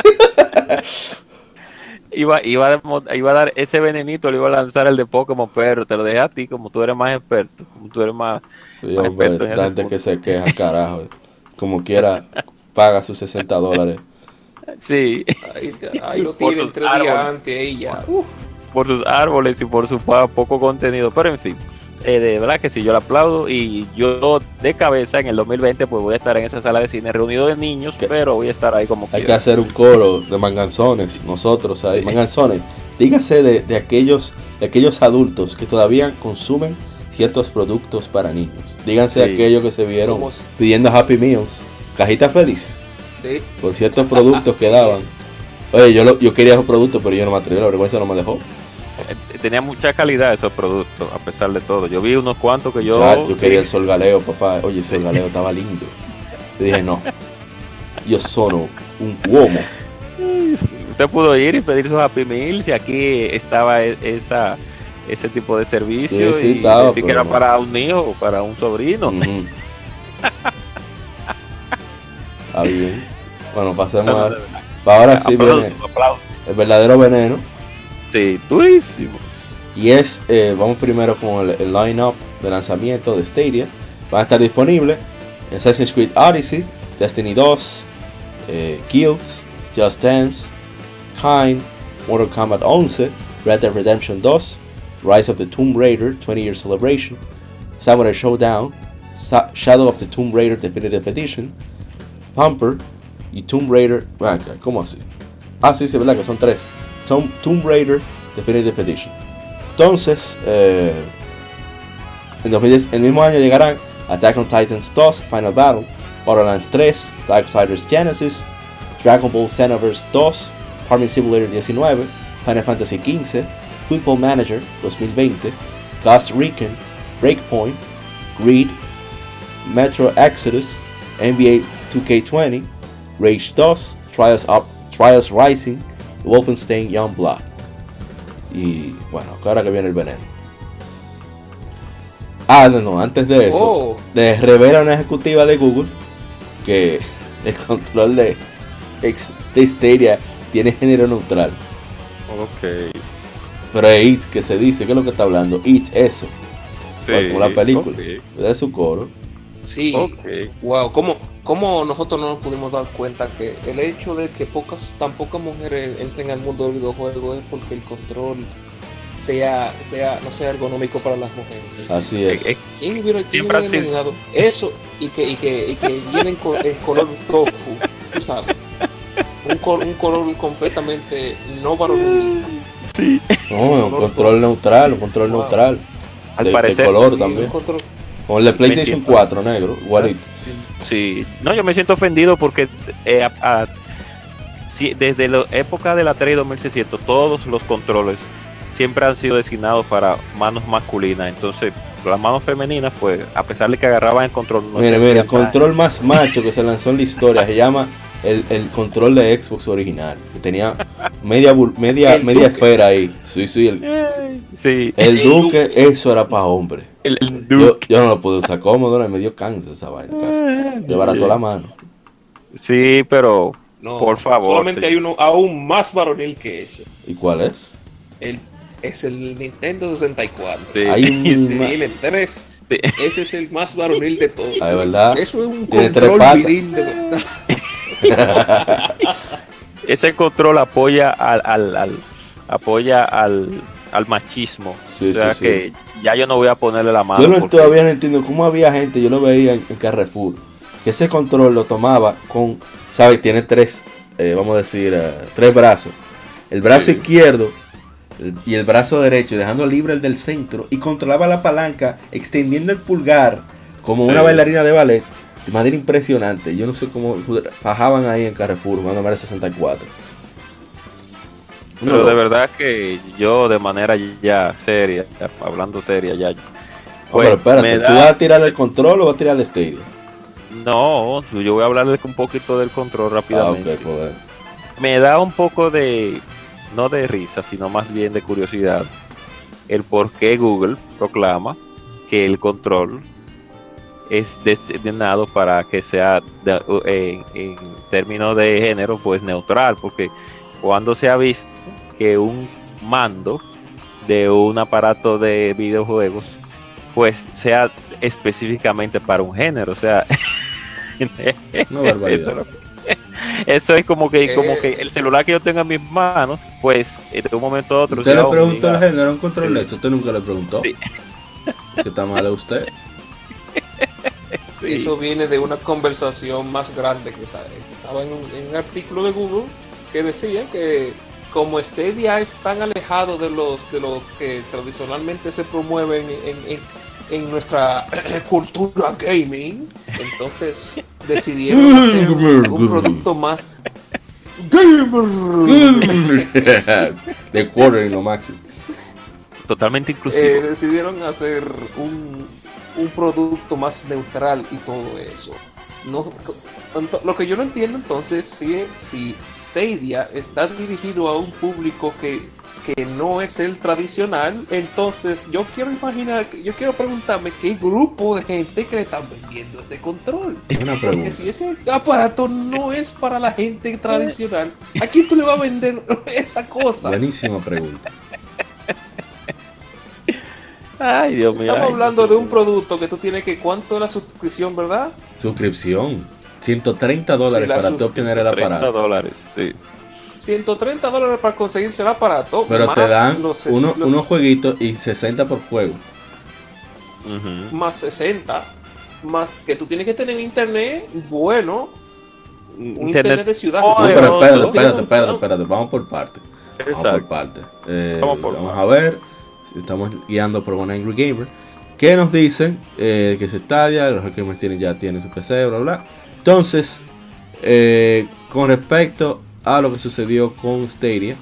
Iba, iba, a, iba a dar ese venenito, le iba a lanzar el de Pokémon, pero te lo dejé a ti, como tú eres más experto, como tú eres más... Sí, Más hombre, experto en gente que se queja, carajo. Como quiera, paga sus 60 dólares Sí, Ahí, ahí lo tienen tres días antes ahí ya. Uf. Por sus árboles y por su poco contenido. Pero en fin, eh, de verdad que sí, yo le aplaudo. Y yo de cabeza en el 2020 pues voy a estar en esa sala de cine reunido de niños, ¿Qué? pero voy a estar ahí como Hay que hacer un coro de manganzones, nosotros ahí. Sí. Manganzones, dígase de, de aquellos, de aquellos adultos que todavía consumen ciertos productos para niños. Díganse Sí. aquellos que se vieron pidiendo Happy Meals, cajita feliz, Sí. por ciertos productos que daban. Oye, yo, lo- yo quería esos productos, pero yo no me atreví, la vergüenza no me dejó. Eh, Tenía mucha calidad esos productos, a pesar de todo. Yo vi unos cuantos que yo... Ya, yo quería el sol galeo, papá. Oye, el sol galeo estaba lindo. Yo dije, no, yo sono un uomo. Usted pudo ir y pedir sus Happy Meals y aquí estaba e- esa, ese tipo de servicio Sí, sí, y estaba, decir que era no. para un hijo para un sobrino. Está bien. Bueno, pasemos a... Ahora sí viene el verdadero veneno. Sí, durísimo. Y es, eh, vamos primero con el, line-up de lanzamiento de Stadia. Van a estar disponibles Assassin's Creed Odyssey, Destiny 2, eh, Guild, Just Dance, Kind, Mortal Kombat 11, Red Dead Redemption 2, Rise of the Tomb Raider 20 Year Celebration, Samurai Showdown, Shadow of the Tomb Raider Definitive Edition, Pumper y Tomb Raider. ah, ¿Cómo así? Ah, sí, sí, verdad que son tres. Tomb, Tomb Raider Definitive Edition. Entonces, eh, en 2010, el mismo año llegarán Attack on Titans 2, Final Battle, Borderlands 3, Darksiders Genesis, Dragon Ball Xenoverse 2, Farming Simulator 19, Final Fantasy XV, Football Manager 2020, Ghost Recon, Breakpoint, Greed, Metro Exodus, NBA 2K20, Rage 2, Trials, Up, Trials Rising, Wolfenstein Youngblood. Y bueno, ahora que viene el veneno. Ah, no, no, antes de eso, Oh. les revela una ejecutiva de Google que el control de, de Stadia tiene género neutral. Ok. Pero es It que se dice, ¿qué es lo que está hablando? It, eso, Sí. como la película, ok, de su coro. Sí. ok. Wow, ¿cómo, ¿cómo nosotros no nos pudimos dar cuenta que el hecho de que pocas, tan pocas mujeres entren al mundo del videojuego es porque el control sea, sea no sea ergonómico para las mujeres? Así es. Eh, eh, ¿Quién hubiera, quién hubiera imaginado eso y que, y que, y que vienen co- en color tofu, tú sabes? Un, col- un color completamente no varonil. No, un control neutral, un control Wow. neutral. Al de, de parecer, color Sí, también. un control- Como el de PlayStation siento- 4, negro, igualito. Sí, no, yo me siento ofendido porque eh, a- a- sí, desde la época de la 3 2600 todos los controles siempre han sido designados para manos masculinas. Entonces, las manos femeninas, pues, a pesar de que agarraban el control, no Mire, se mire, el control más macho que se lanzó en la historia se llama el, el control de Xbox original, que tenía media media, media esfera ahí. Sí, sí, el, Sí, el El Duque, eso era para hombre. El, el Yo, Duke. yo no lo pude usar cómodo, me dio cáncer esa vaina casi. Llevar a toda la mano. Sí, pero No, Por favor, Solamente hay uno aún más varonil que ese. ¿Y cuál es? El, es el Nintendo 64. sí, mi Tiene tres. sí. Ese es el más varonil de todos. Ah, ¿de verdad? Eso es un control viril de verdad. ese control apoya al, al, al- apoya al, al machismo. Sí, o sea sí, sí. que ya yo no voy a ponerle la mano. Yo no, porque- todavía no entiendo cómo había gente, yo lo veía en, en Carrefour, que ese control lo tomaba con, ¿sabes? Tiene tres, eh, vamos a decir, eh, tres brazos. El brazo izquierdo y el brazo derecho, dejando libre el del centro, y controlaba la palanca, extendiendo el pulgar como una bailarina de ballet, de manera impresionante. Yo no sé cómo fajaban ahí en Carrefour, Mario 64. Pero No, de verdad que yo de manera ya seria, ya hablando seria ya. pues, pero espérate, me ¿tú da- vas a tirar el control o vas a tirar el Stadia? No, yo voy a hablarles un poquito del control Ah, rápidamente. pues, Me da un poco de, no de risa, sino más bien de curiosidad, el por qué Google proclama que el control es destinado para que sea de- en, en términos de género pues neutral, porque cuando se ha visto que un mando de un aparato de videojuegos pues sea específicamente para un género, o sea, barbaridad. eso Eso es como que, como Eh. que el celular que yo tengo en mis manos, pues eh, de un momento a otro. Usted le preguntó al género un control Sí. de eso, usted nunca le preguntó. Sí. ¿Qué está mal de usted? sí. Eso viene de una conversación más grande que estaba en un, en un artículo de Google que decía que como Stadia es tan alejado de los de los que tradicionalmente se promueven en, en- en nuestra cultura gaming, entonces decidieron hacer un, un producto más gamer. de quarter lo máximo. Totalmente inclusivo. Eh, decidieron hacer un, un producto más neutral y todo eso. No, lo que yo no entiendo entonces si es si Stadia está dirigido a un público que, que no es el tradicional, entonces yo quiero imaginar, yo quiero preguntarme qué grupo de gente que le están vendiendo ese control. Una Porque pregunta. si ese aparato no es para la gente tradicional, ¿a quién tú le vas a vender esa cosa? Buenísima pregunta. Ay, Dios mío. Estamos ay. hablando de un producto que tú tienes que, ¿cuánto es la suscripción, verdad? Suscripción. 130 dólares Sí, para tú obtener el 30 aparato. dólares, sí. 130 dólares para conseguirse el aparato. Pero te más dan los, uno- los- unos jueguitos y 60 por juego. Más 60. Más que tú tienes que tener internet bueno, un internet, de ciudad. Oh, No, pero espérate, no. espérate, espérate, espérate. Vamos por parte. Vamos por Exacto. parte. Eh, Vamos por vamos a ver. Estamos guiando por One Angry Gamer. Que nos dicen eh, que es Stadia, los gamers tienen, ya tienen su PC, bla, bla. Entonces, eh, con respecto a lo que sucedió con Stadia,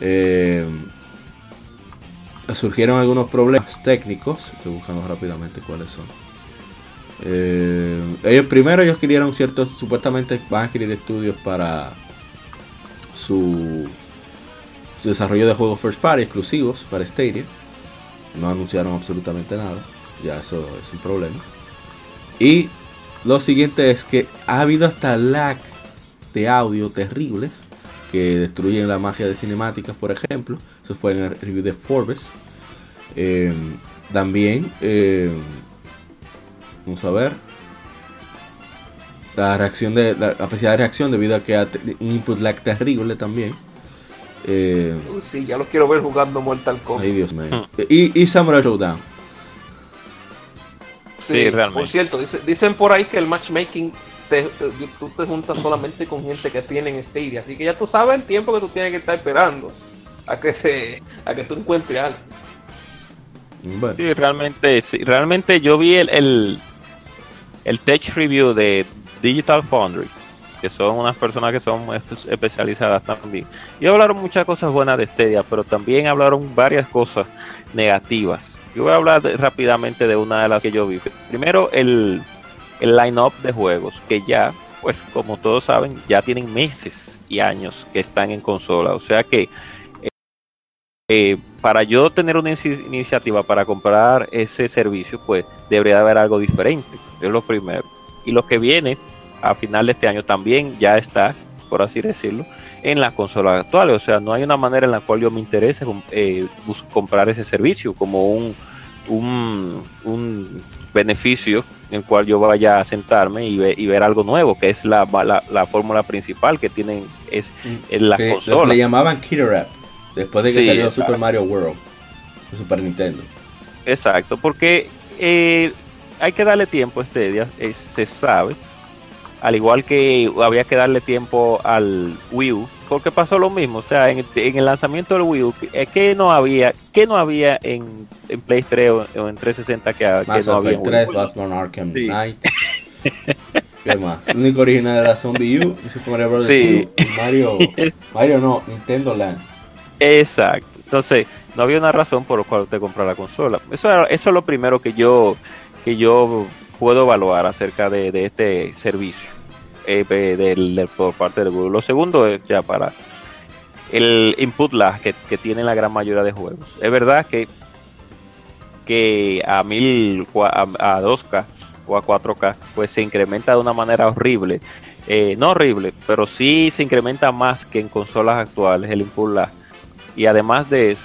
eh, surgieron algunos problemas técnicos. Estoy buscando rápidamente cuáles son. Eh, ellos primero ellos adquirieron ciertos, supuestamente van a adquirir estudios para su, desarrollo de juegos first party exclusivos para Stadia. No anunciaron absolutamente nada. Ya eso es un problema. Y lo siguiente es que ha habido hasta lag de audio terribles que destruyen la magia de cinemáticas, por ejemplo. Eso fue en el review de Forbes. Eh, también, eh, vamos a ver. La reacción de la capacidad de reacción debido a que ha un input lag terrible también. Eh, sí, ya lo quiero ver jugando Mortal Kombat. ay Dios mío. Y, y Samurai Showdown. Sí, realmente. Por cierto, dice- dicen por ahí que el matchmaking te- te- tú te juntas solamente con gente que tiene Stadia. Así que ya tú sabes el tiempo que tú tienes que estar esperando a que se a que tú encuentres algo. Bueno, Sí, realmente, sí, realmente yo vi el, el, el tech review de Digital Foundry, que son unas personas que son espe- especializadas también. Y hablaron muchas cosas buenas de Stadia, pero también hablaron varias cosas negativas. Yo voy a hablar rápidamente de una de las que yo vi. Primero, el, el line-up de juegos, que ya, pues como todos saben, ya tienen meses y años que están en consola. O sea que eh, para yo tener una inici- iniciativa para comprar ese servicio, pues debería haber algo diferente. Es lo primero. Y lo que viene a final de este año también ya está, por así decirlo, en las consolas actuales. O sea, no hay una manera en la cual yo me interese eh, comprar ese servicio como un, un, un beneficio en el cual yo vaya a sentarme y, ve- y ver algo nuevo, que es la, la, la fórmula principal que tienen es, en la que- lo que consola. le llamaban Killer App. Después de que Sí, salió exacto. Super Mario World. Super Nintendo. Exacto, porque eh, hay que darle tiempo a este día, eh, se sabe. Al igual que había que darle tiempo al Wii U, porque pasó lo mismo. O sea, en, en el lanzamiento del Wii U, eh, ¿qué no había, qué no había en, en Play 3 o, en 360 que, que Mass no había en Effect Wii 3, U? Batman Arkham Sí. Knight. ¿Qué más? El único original era Zombie U Super Mario Bros. Sí. U, Mario. Mario no, Nintendo Land. Exacto. Entonces, no había una razón por la cual usted comprar la consola. Eso, era- eso es lo primero que yo, que yo puedo evaluar acerca de, este servicio eh, por parte del Google. Lo segundo es ya para el input lag que, que tienen la gran mayoría de juegos. Es verdad que, que a, mil, a, a 2K o a 4K pues se incrementa de una manera horrible. Eh, no horrible, pero sí se incrementa más que en consolas actuales el input lag. Y además de eso,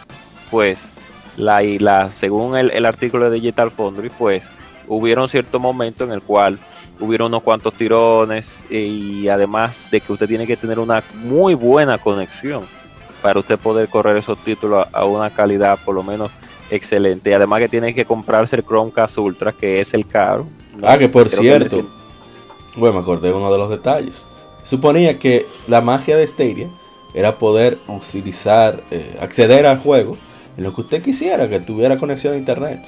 pues la, y la, según el, el artículo de Digital Foundry, pues hubieron cierto momento en el cual hubieron unos cuantos tirones y además de que usted tiene que tener una muy buena conexión para usted poder correr esos títulos a, una calidad por lo menos excelente. Y además que tiene que comprarse el Chromecast Ultra, que es el caro. No Ah, que por cierto, bueno, me acordé de uno de los detalles. Suponía que la magia de Stadia era poder utilizar, eh, acceder al juego en lo que usted quisiera, que tuviera conexión a internet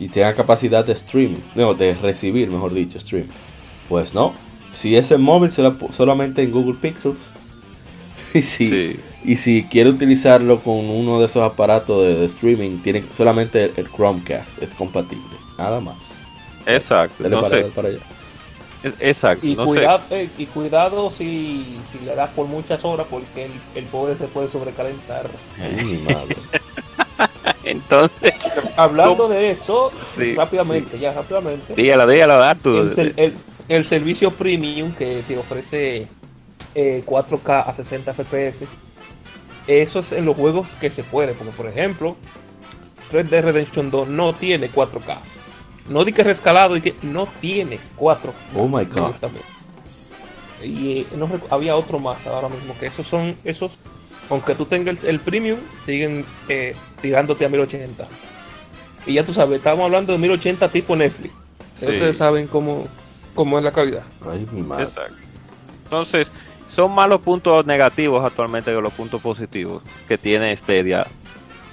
y tenga capacidad de streaming, no, de recibir, mejor dicho, stream. Pues no, si es en móvil se la pu- solamente en Google Pixels. Y si, Sí. y si quiere utilizarlo con uno de esos aparatos de, de streaming, tiene solamente el, el Chromecast, es compatible, nada más. Exacto, Dale no para, sé. para allá. Es- Exacto, Y, no sé. cuidado, eh, y cuidado si, si le das por muchas horas porque el, el pobre se puede sobrecalentar. Ay, mi madre. Entonces, Hablando de eso, Sí, rápidamente, ya rápidamente. dígalo, dígalo, Arturo. el, el- el servicio premium que te ofrece eh, 4K a 60 FPS, eso es en los juegos que se puede, porque por ejemplo, Red Dead Redemption 2 no tiene 4K. No di que es rescalado y que no tiene 4K. Oh my god. Y eh, no había otro más ahora mismo, que esos son esos, aunque tú tengas el, el premium, siguen eh, tirándote a 1080. Y ya tú sabes, estamos hablando de 1080 tipo Netflix. Sí. Ustedes saben cómo, cómo es la calidad. Ay, mi madre. Exacto. Entonces, son más los puntos negativos actualmente que los puntos positivos que tiene Stadia.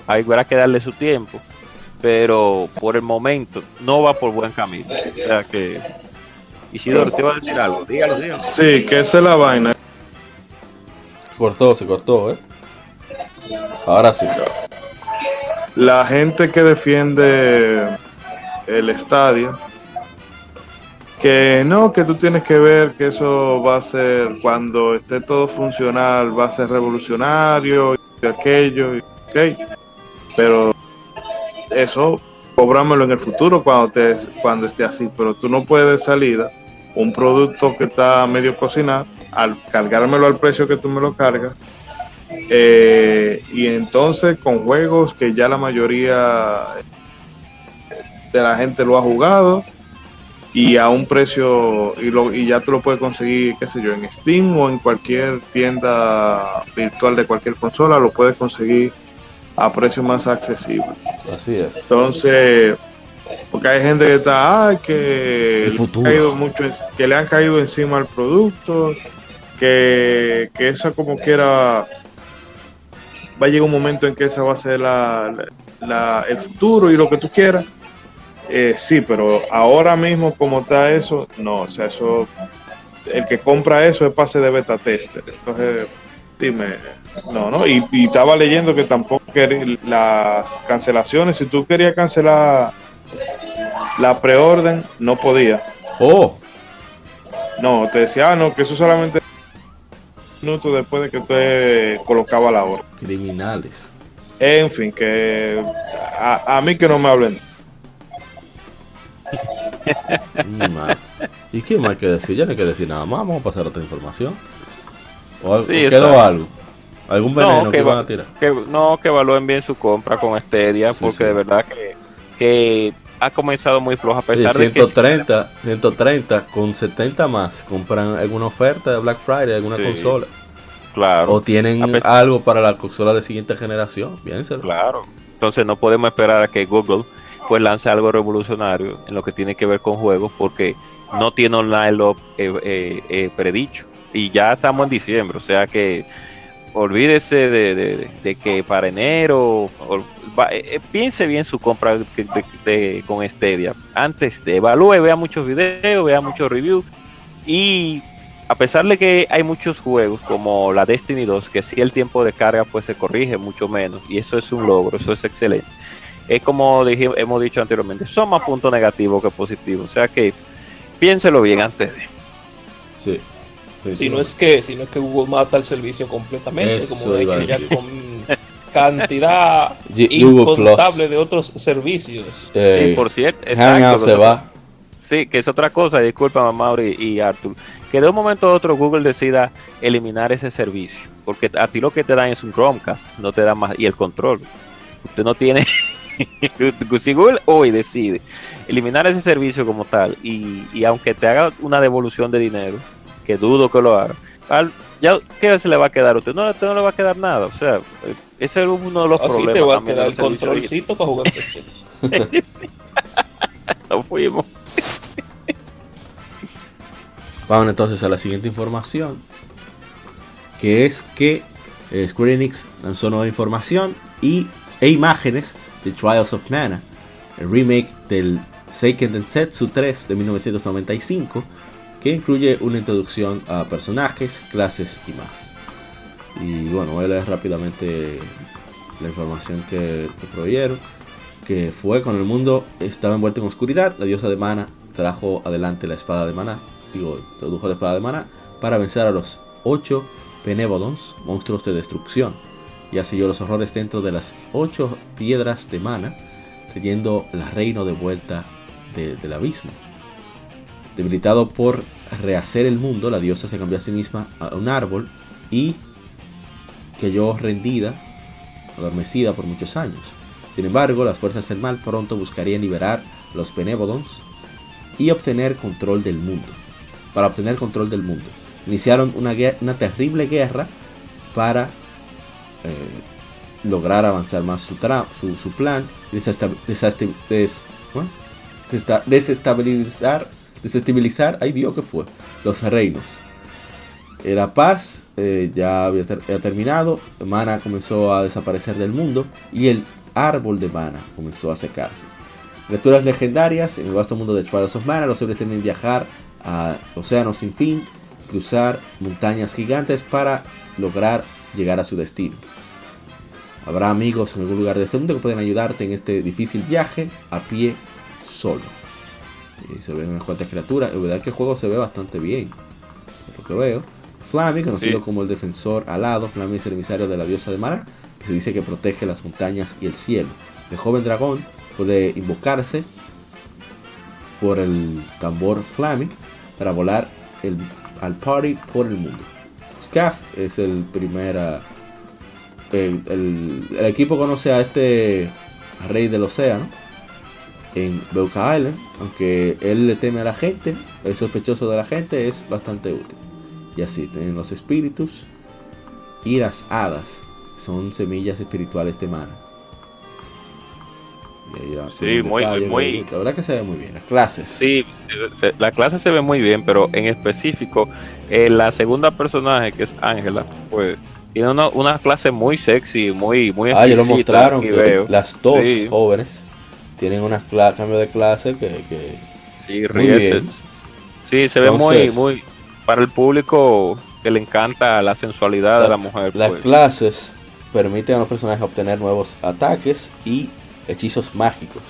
Hay que darle su tiempo, pero por el momento no va por buen camino. O sea que. Isidoro, te iba a decir algo. Dígalo, dígalo. Sí, que esa es la vaina. Cortó, se cortó, ¿eh? Ahora sí. La gente que defiende el estadio, que no, que tú tienes que ver que eso va a ser cuando esté todo funcional, va a ser revolucionario y aquello, y, ok. pero eso cobrámelo en el futuro cuando, te, cuando esté así, pero tú no puedes de salida un producto que está medio cocinado, al cargármelo al precio que tú me lo cargas, eh, y entonces con juegos que ya la mayoría de la gente lo ha jugado y a un precio y, lo, y ya tú lo puedes conseguir, qué sé yo, en Steam o en cualquier tienda virtual de cualquier consola, lo puedes conseguir a precio más accesible. Así es. Entonces, porque hay gente que está, ah, que, le han caído mucho, que le han caído encima al producto, que, que esa como quiera, va a llegar un momento en que esa va a ser la, la- el futuro y lo que tú quieras. Eh, sí, pero ahora mismo como está eso, no, o sea, eso, el que compra eso es pase de beta tester. Entonces, dime, no, no, y, y estaba leyendo que tampoco las cancelaciones, si tú querías cancelar la preorden, no podía. Oh, No, te decía, ah, no, que eso solamente minutos después de que usted colocaba la hora. criminales. En fin, que a, a mí que no me hablen. ¿Y qué más hay que decir? Ya no hay que decir nada más. Vamos a pasar a otra información. ¿O al- Sí, quedó exacto. algo? ¿Algún veneno No, que que van va- a tirar? Que, no, que evalúen bien su compra con Sí, porque sí. de verdad que, que ha comenzado muy floja, a pesar de que 130, 130 con 70 más. Compran alguna oferta de Black Friday, alguna Sí. consola. claro, O tienen pesar- algo para la consola de siguiente generación. Piénselo. Claro. Entonces no podemos esperar a que Google pues lance algo revolucionario en lo que tiene que ver con juegos porque no tiene online lo eh, eh, eh, predicho. Y ya estamos en diciembre, o sea que olvídese de, de- que para enero eh, eh, piense bien su compra de- con Stadia. Antes de evalúe, vea muchos videos, vea muchos reviews y a pesar de que hay muchos juegos como la Destiny 2, que si el tiempo de carga pues se corrige mucho menos y eso es un logro, eso es excelente. Es como dije- hemos dicho anteriormente, son más puntos negativos que positivos, o sea que piénselo bien antes de. Sí. Si no es que, si no es que Google mata el servicio completamente, Eso como que ya con cantidad incontable de otros servicios. Eh, Sí, por cierto, exacto, se va. Sí, que es otra cosa, disculpa Mauri y Arthur, que de un momento a otro Google decida eliminar ese servicio, porque a ti lo que te dan es un Chromecast, no te dan más, y el control. usted no tiene. si Google hoy decide eliminar ese servicio como tal, y, y aunque te haga una devolución de dinero, que dudo que lo haga, al- ya, ¿qué se le va a quedar a usted? No, a usted no le va a quedar nada. O sea, ese es uno de los Así problemas. te va a también quedar el controlcito para jugar PC. Sí. Nos fuimos. Vamos entonces a la siguiente información. Que es que eh, Square Enix lanzó nueva información y, e imágenes de Trials of Mana, el remake del Seiken Densetsu 3 de 1995, que incluye una introducción a personajes, clases y más. Y bueno, voy a leer rápidamente la información que, que proveyeron. Que fue cuando el mundo estaba envuelto en oscuridad, la diosa de Mana trajo adelante la espada de Mana, digo, introdujo la espada de Mana para vencer a los 8 Benevolons, monstruos de destrucción, y así los horrores dentro de las 8 piedras de Mana, trayendo el reino de vuelta de- del abismo. Debilitado por rehacer el mundo, la diosa se cambió a sí misma a un árbol y cayó rendida, adormecida por muchos años. Sin embargo, las fuerzas del mal pronto buscarían liberar los Benevolons y obtener control del mundo. Para obtener control del mundo. Iniciaron una, una terrible guerra para eh, lograr avanzar más su, su, su plan desestabilizar, desestabilizar, ay Dios que fue, los reinos. La paz eh, ya había ter- había terminado, Mana comenzó a desaparecer del mundo y el árbol de Mana comenzó a secarse. Criaturas legendarias en el vasto mundo de Trials of Mana, los hombres tienen que viajar a océanos sin fin, cruzar montañas gigantes para lograr llegar a su destino. Habrá amigos en algún lugar de este mundo que pueden ayudarte en este difícil viaje a pie solo. Y se ven unas cuantas criaturas. Es verdad que el juego se ve bastante bien. Por lo que veo. Flammy, conocido Sí. como el defensor alado, Flammy es el emisario de la diosa de Mana, que se dice que protege las montañas y el cielo. El joven dragón puede invocarse por el tambor Flammy para volar el- al party por el mundo. Scaff es el primer. ah, el, el- el equipo conoce a este rey del océano en Beuka Island. Aunque él le teme a la gente, es sospechoso de la gente, es bastante útil. Y así, tienen los espíritus y las hadas. Son semillas espirituales de mana. Sí, muy- detalle, muy- La verdad que se ve muy bien. Las clases. Sí, la clase se ve muy bien, pero en específico, eh, la segunda personaje, que es Ángela, pues tiene una, una clase muy sexy, muy, muy Ah, ya lo mostraron. que veo. las dos Sí. jóvenes tienen un cambio de clase que, que Sí, bien. Sí, se ve muy, muy. Para el público que le encanta la sensualidad de la mujer. las pues. clases permiten a los personajes obtener nuevos ataques y hechizos mágicos.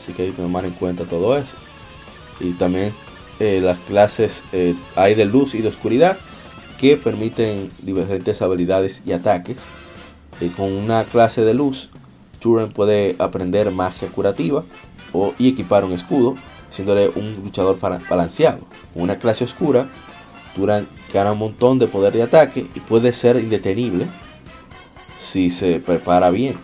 Así que hay que tomar en cuenta todo eso. Y también eh, las clases eh, hay de luz y de oscuridad que permiten diferentes habilidades y ataques. Eh, con una clase de luz, Turan puede aprender magia curativa o, y equipar un escudo, haciéndole un luchador balanceado. Con una clase oscura, Turan gana un montón de poder de ataque y puede ser indetenible si se prepara bien.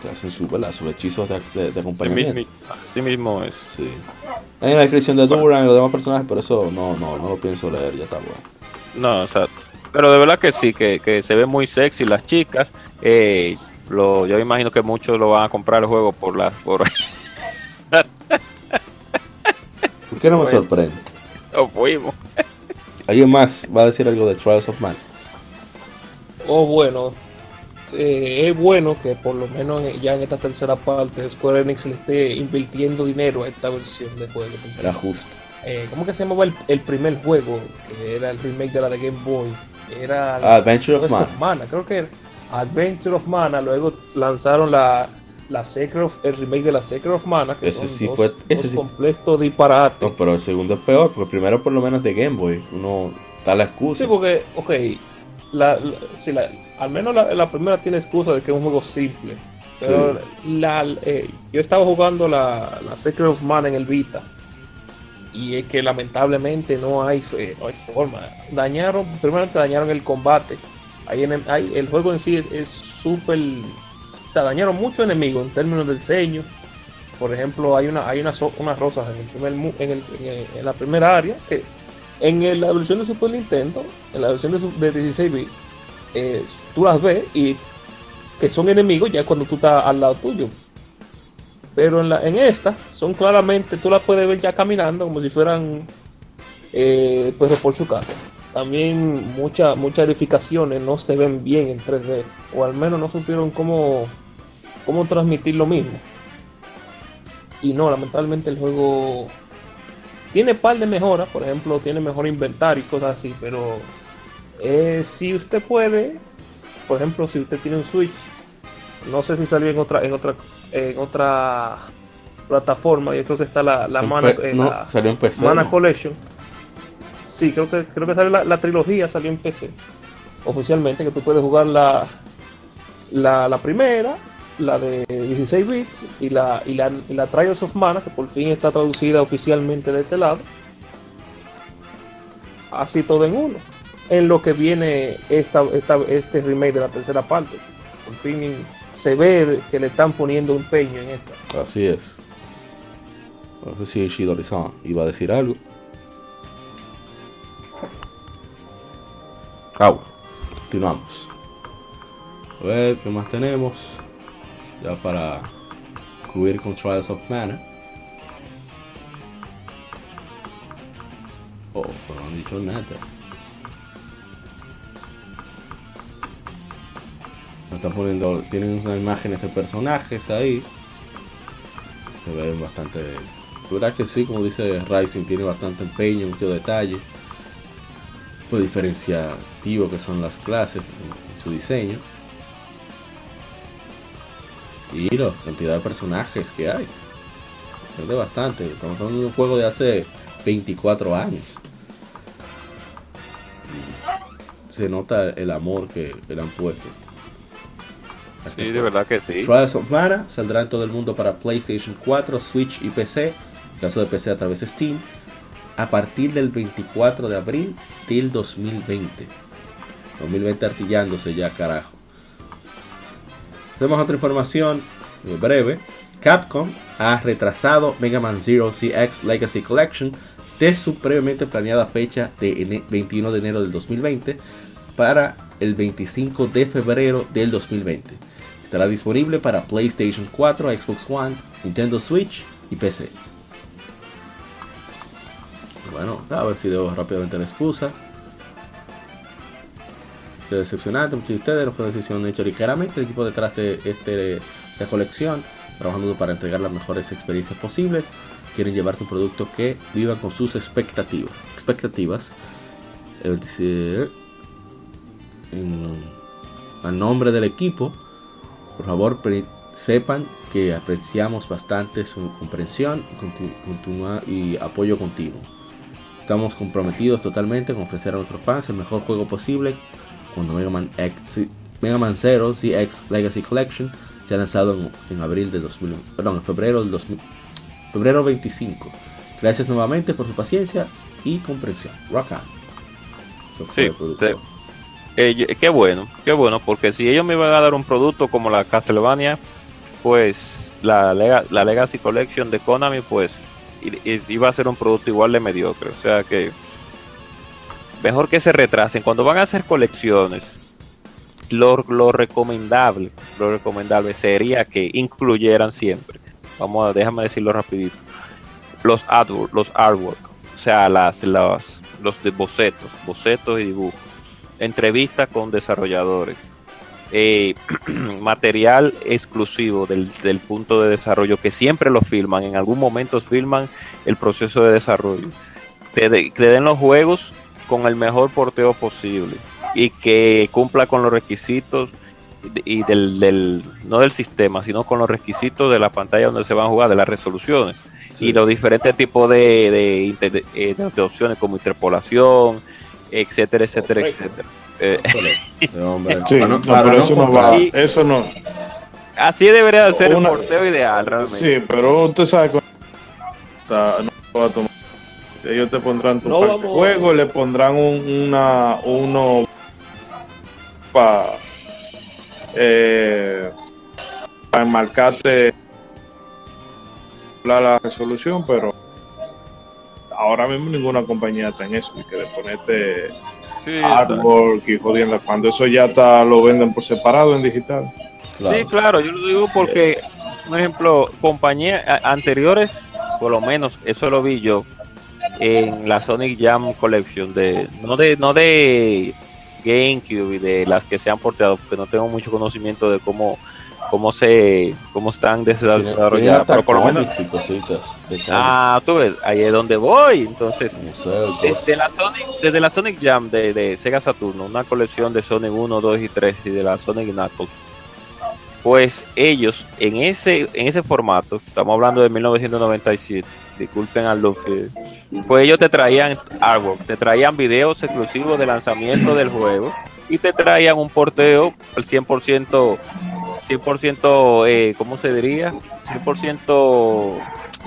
Que hacen sus hechizos de, de- acompañamiento. mismo, así mismo es. Sí. Hay la descripción de Duran y los demás personajes, pero eso no, no, no lo pienso leer, ya está bueno. No, o sea, pero de verdad que sí, que, que se ve muy sexy las chicas. Eh, lo, yo imagino que muchos lo van a comprar el juego por las por ¿Por qué no me Bueno. sorprende? Nos fuimos. ¿Alguien más va a decir algo de Trials of Man? O bueno, eh, es bueno que por lo menos ya en esta tercera parte Square Enix le esté invirtiendo dinero a esta versión de juego. Era justo. Eh, ¿Cómo que se llamaba el, el primer juego? Que era el remake de la de Game Boy. Era Ah, Adventure of of Mana, creo que era Adventure of Mana. Luego lanzaron la, la Secret of, el remake de la Secret of Mana. Que Ese son sí dos, fue- ese sí. completos disparates. No, pero el segundo es peor, porque el primero por lo menos de Game Boy. Uno da la excusa. Sí, porque, ok, la, la- si la- al menos la, la primera tiene excusa de que es un juego simple. Pero la, eh, yo estaba jugando la, la Secret of Mana en el Vita. Y es que lamentablemente no hay, eh, no hay forma. Dañaron, primero dañaron el combate. Ahí en el, juego en sí es súper se dañaron muchos enemigos en términos del diseño. Por ejemplo, hay una hay unas rosas en, el primer, en, en la primera área que en la versión de Super Nintendo, en la versión de, su- de 16 bits, eh, tú las ves y que son enemigos ya cuando tú estás al lado tuyo. Pero en, la, en esta son claramente, tú las puedes ver ya caminando como si fueran eh, por su casa. También muchas muchas edificaciones no se ven bien en 3D, o al menos no supieron cómo, cómo transmitir lo mismo. Y no, lamentablemente el juego tiene par de mejoras, por ejemplo, tiene mejor inventario y cosas así, pero eh, si usted puede, por ejemplo, si usted tiene un Switch, no sé si salió en otra en otra en otra plataforma, yo creo que está la, la En Mana, eh, no, la. Mana. Collection. Sí, creo que creo que salió la, trilogía salió en PC oficialmente que tú puedes jugar la la, primera, la de 16 bits y la, y la la Trials of Mana que por fin está traducida oficialmente de este lado. Así todo en uno. En lo que viene esta, esta- este remake de la tercera parte. Por fin se ve que le están poniendo empeño en esta. Así es. No sé si Ishidori-san iba a decir algo. Continuamos. A ver, ¿qué más tenemos? Ya para cubrir con Trials of Mana. Oh, pero no han dicho nada. Me están poniendo, tienen unas imágenes de personajes ahí. Se ven bastante. La verdad que sí, como dice Rising, tiene bastante empeño, mucho detalle. Lo diferenciativo que son las clases en, su diseño. Y la cantidad de personajes que hay. Se ve bastante. Estamos hablando de un juego de hace 24 años. Y se nota el amor que que le han puesto. Sí, de verdad que sí. Trials of Mana saldrá en todo el mundo para PlayStation 4, Switch y PC, en caso de PC a través de Steam, a partir del 24 de abril del 2020. 2020 artillándose ya, carajo. Tenemos otra información muy breve. Capcom ha retrasado Mega Man Zero CX Legacy Collection de su previamente planeada fecha de ene- 21 de enero del 2020 para el 25 de febrero del 2020. Estará disponible para PlayStation 4, Xbox One, Nintendo Switch y PC. Bueno, a ver si debo rápidamente la excusa. Qué decepcionante, muchos de ustedes no fue decisión hecha ligeramente. El equipo detrás de este, esta colección, trabajando para entregar las mejores experiencias posibles, quieren llevarte un producto que viva con sus expectativas. Expectativas. El 26 en, a nombre del equipo, por favor sepan que apreciamos bastante su comprensión y, conti- continua- y apoyo continuo. Estamos comprometidos totalmente con ofrecer a nuestros fans el mejor juego posible cuando Mega Man, X, Mega Man Zero ZX Legacy Collection se ha lanzado en, en abril de 2000, perdón, en febrero del 2000, febrero 25. Gracias nuevamente por su paciencia y comprensión. Rock on. Sí, sí. Eh, qué bueno, qué bueno, porque si ellos me iban a dar un producto como la Castlevania, pues la, la Legacy Collection de Konami, pues i- iba a ser un producto igual de mediocre. O sea que mejor que se retrasen. Cuando van a hacer colecciones, lo, lo recomendable, lo recomendable sería que incluyeran siempre. Vamos a, déjame decirlo rapidito. Los artwork, los artwork, o sea, las, las, los de bocetos, bocetos y dibujos entrevistas con desarrolladores, eh, material exclusivo del, del punto de desarrollo que siempre lo filman, en algún momento filman el proceso de desarrollo, te, de- te den los juegos con el mejor porteo posible y que cumpla con los requisitos y del, del- no del sistema, sino con los requisitos de la pantalla donde se van a jugar, de las resoluciones Sí. y los diferentes tipos de, de, inter- eh, de opciones como interpolación, etcétera, etcétera, etcétera. Eh, hombre, Sí, para no- no, para pero no eso no comprar. va, eso no. así debería de ser Una- el porteo ideal, realmente. Sí, pero usted sabe que está- no va a tomar. Ellos te pondrán tu No parte de vamos- juego, le pondrán un, una, uno para eh, para enmarcarte la, la resolución, pero ahora mismo ninguna compañía está en eso, y que de ponerte Sí, artwork y jodiendo, cuando eso ya está, lo venden por separado en digital. Claro. Sí, claro, yo lo digo porque, por ejemplo, compañías anteriores, por lo menos eso lo vi yo en la Sonic Jam Collection, de no de no de GameCube y de las que se han porteado, porque no tengo mucho conocimiento de cómo cómo se cómo están desarrolladas, pero por lo menos cómics y cositas. de cómics, ah, tú ves, ahí es donde voy, entonces desde la Sonic, desde la Sonic Jam de, de Sega Saturno, una colección de Sonic 1, 2 y 3 y de la Sonic Knuckles, pues ellos en ese, en ese formato, estamos hablando de 1997, disculpen al Luffy, pues ellos te traían artwork, te traían videos exclusivos de lanzamiento del juego y te traían un porteo al 100%, 100%, eh, ¿cómo se diría? 100%,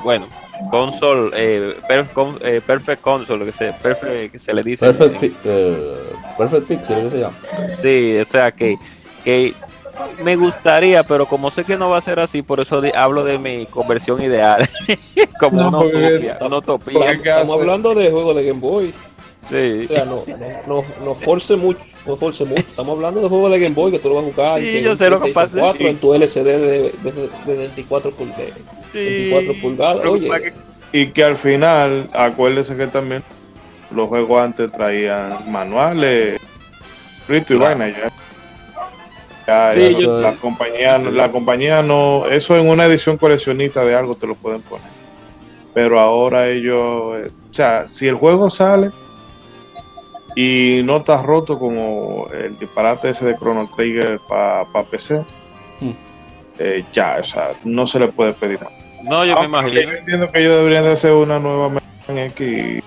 bueno, console, eh, per- con- eh, perfect console, que se, perfect, que se le dice. Perfect, eh, Perfect Pixel, ¿qué se llama? Sí, o sea que, que me gustaría, pero como sé que no va a ser así, por eso di- hablo de mi conversión ideal. como No, una utopía, una utopía. ¿Qué Estamos hablando de juegos de Game Boy. Sí. O sea, no, no, no, no force mucho, no force mucho. Estamos hablando de juegos de Game Boy que tú lo vas a jugar Sí, en yo sé lo que pasa. 4, en tu LCD de, de, de 24 pul- de Sí. 24 pulgadas. Que Oye, que- Y que al final, acuérdese que también los juegos antes traían manuales, escrito y Claro. vaina ya. Ya, Sí, ya yo- la compañía, la compañía no, eso en una edición coleccionista de algo te lo pueden poner. Pero ahora ellos, eh, o sea, si el juego sale y no está roto como el disparate ese de Chrono Trigger para PC, Hmm. eh, ya, o sea, no se le puede pedir nada. No, yo me imagino. Yo entiendo que ellos deberían de hacer una nueva Man X.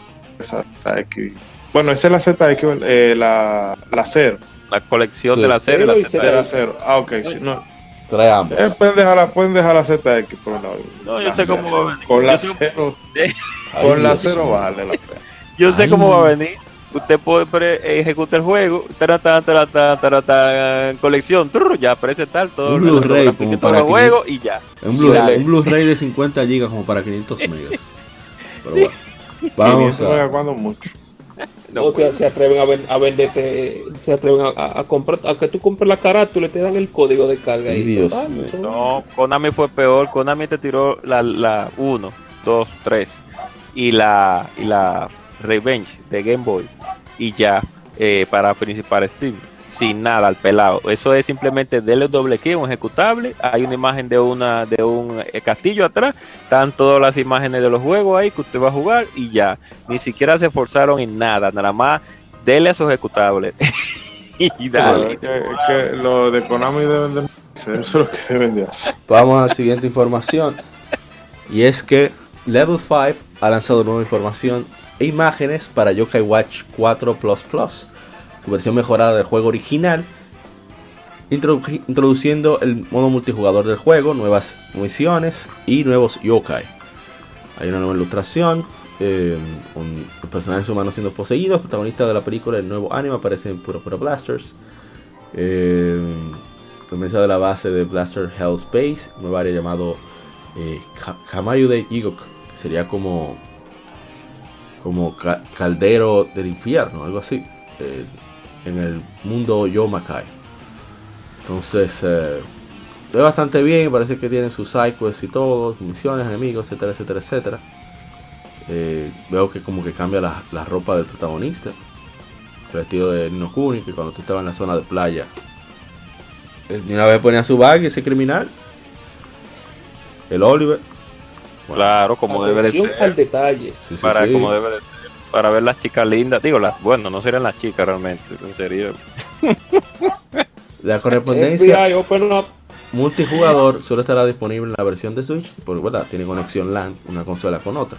Bueno, esa es la ZX, eh, la, la cero. La colección Sí. de la serie. Cero la Z. La cero. Ah, ok. sí, no. Trae ambos. Eh, pueden, dejar la, pueden dejar la ZX por un lado. No, yo sé cómo va a venir. Con la cero. Ay, Con la cero vale la pena. Yo sé cómo va a venir. Usted puede ejecutar el juego, taratán, taratán, taratán, colección, trrr, ya aparece tal, todo Un el- Blu-ray como para los juegos y ya. Un Blu- Blu-ray de 50 GB como para 500 megas. Pero bueno. Vamos a. cuando mucho. No, o te- se atreven a, ven- a venderte, se atreven a, a comprar, a que tú compres la carátula y te dan el código de carga. Ay, y Dios total, mío. eso- No, Konami fue peor. Konami te tiró la, la 1, 2, 3 y la, y la Revenge de Game Boy y ya eh, para principal Steam. Sin nada al pelado. Eso es simplemente darle doble clic, un ejecutable. Hay una imagen de una de un eh, castillo atrás. Están todas las imágenes de los juegos ahí que usted va a jugar y ya. Ni siquiera se esforzaron en nada. Nada más dele a su ejecutable. y dale. es que, es que lo de Konami deben de eso es lo que deben de hacer. Vamos a la siguiente información. Y es que Level 5 ha lanzado nueva información e imágenes para Yokai Watch 4 Plus su versión mejorada del juego original, introdu- introduciendo el modo multijugador del juego, nuevas misiones y nuevos yokai. Hay una nueva ilustración, eh, con los personajes humanos siendo poseídos, protagonista de la película, el nuevo anime aparecen puro puro blasters. Eh, comienza de la base de Blaster Hell Space, nueva área llamado eh, Ka- Kamayu de Igok, que sería como como ca- caldero del infierno, algo así, eh, en el mundo Yomakai. Entonces, eh, bastante bien, parece que tienen sus cycles y todo, misiones, enemigos, etcétera, etcétera, etcétera. Eh, veo que como que cambia la, la ropa del protagonista, el vestido de Nino Kuni, que cuando tú estabas en la zona de playa, de una vez ponía su bag ese criminal, el Oliver, Claro, como debe de Atención ser. al detalle. sí, sí, para sí. como debe de ser. Para ver las chicas lindas. Digo, las, bueno, no serían las chicas realmente. En serio. la correspondencia FBI, open up. multijugador solo estará disponible en la versión de Switch, porque ¿verdad? tiene conexión LAN una consola con otra.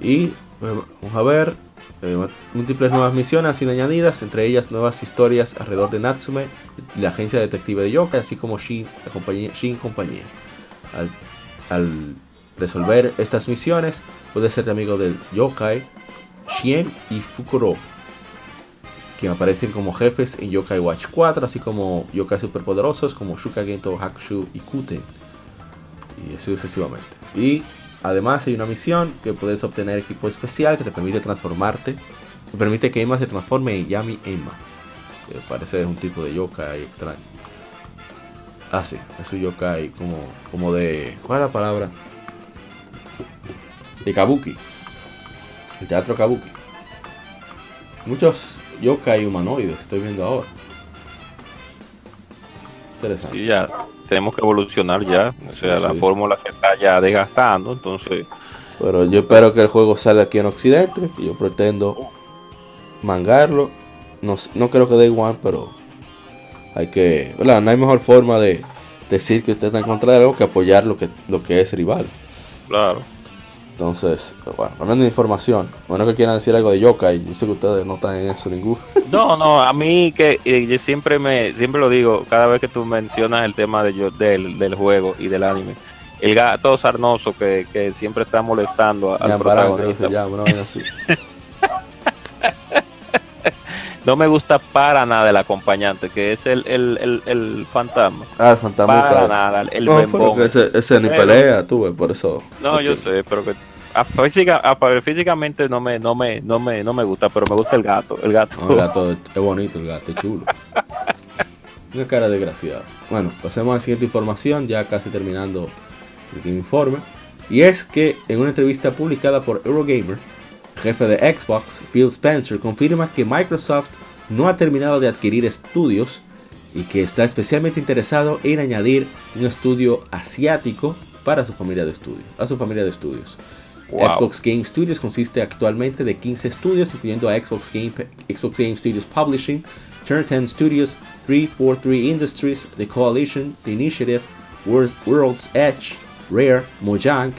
Y eh, vamos a ver eh, múltiples nuevas misiones han sido añadidas, entre ellas nuevas historias alrededor de Natsume y la agencia detective de Yokai, así como Shin, la compañía, Shin compañía. Al, al resolver estas misiones, puedes ser amigo del Yokai, Shien y Fukuro. quien aparecen como jefes en Yokai Watch 4, así como yokai superpoderosos como Shuka Gento, Hakushu y Kuten. Y así sucesivamente. Y además hay una misión que puedes obtener equipo especial que te permite transformarte. Te permite que Emma se transforme en Yami Emma. Que parece un tipo de yokai extraño. Ah, sí, es un yokai como, como de. ¿Cuál es la palabra? De Kabuki. El teatro Kabuki. Muchos yokai humanoides estoy viendo ahora. Interesante. Sí, ya tenemos que evolucionar ya. O sea, Sí, la sí. fórmula se está ya desgastando. Entonces, Pero yo espero que el juego salga aquí en Occidente. Y yo pretendo mangarlo. No, no creo que dé igual, pero hay que. ¿verdad? No hay mejor forma de decir que usted está en contra de algo que apoyar lo que, lo que es rival. claro. Entonces, bueno, hablando de información, bueno que quieran decir algo de Yokai, yo sé que ustedes no están en eso ninguno. No, no, a mí que eh, yo siempre me siempre lo digo, cada vez que tú mencionas el tema de yo- del, del juego y del anime. El gato sarnoso que, que siempre está molestando a- al protagonista. No me gusta para nada el acompañante, que es el, el, el, el fantasma. Ah, el fantasma. Para nada, el No, bembón. ese, ese ni Pero- pelea, tú, ves, por eso. No, yo sé, pero que a física, a- físicamente no me, no me, no me, no me gusta, pero me gusta el gato, el gato. No, el gato es bonito, el gato es chulo. Una cara desgraciada. Bueno, pasemos a la siguiente información, ya casi terminando el informe. Y es que en una entrevista publicada por Eurogamer, jefe de Xbox, Phil Spencer, confirma que Microsoft no ha terminado de adquirir estudios y que está especialmente interesado en añadir un estudio asiático para su familia de estudios, a su familia de estudios. Wow. Xbox Game Studios consiste actualmente de 15 estudios, incluyendo a Xbox Game, Xbox Game Studios Publishing, Turn 10 Studios, 343 Industries, The Coalition, The Initiative, Wor- World's Edge, Rare, Mojang,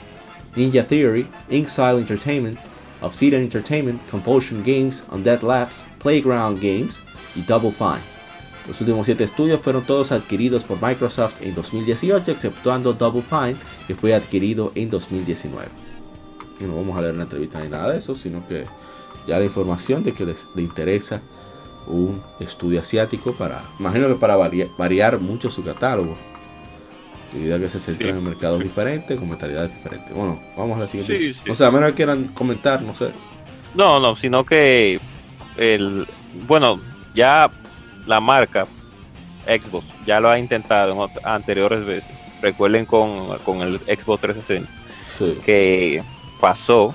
Ninja Theory, Inxile Entertainment, Obsidian Entertainment, Compulsion Games, Undead Labs, Playground Games y Double Fine. Los últimos 7 estudios fueron todos adquiridos por Microsoft en 2018, exceptuando Double Fine, que fue adquirido en 2019. Y no vamos a leer una entrevista ni nada de eso, sino que ya la información de que les, le interesa un estudio asiático para, imagino que para varia- variar mucho su catálogo. Debido a que se centran Sí, en mercados sí. diferentes, con mentalidades diferentes. Bueno, vamos a la siguiente. Sí. O sea, a menos que quieran comentar, no sé. No, no, sino que el bueno, ya la marca Xbox ya lo ha intentado en anteriores veces. Recuerden con, con el Xbox 360 Sí. que pasó,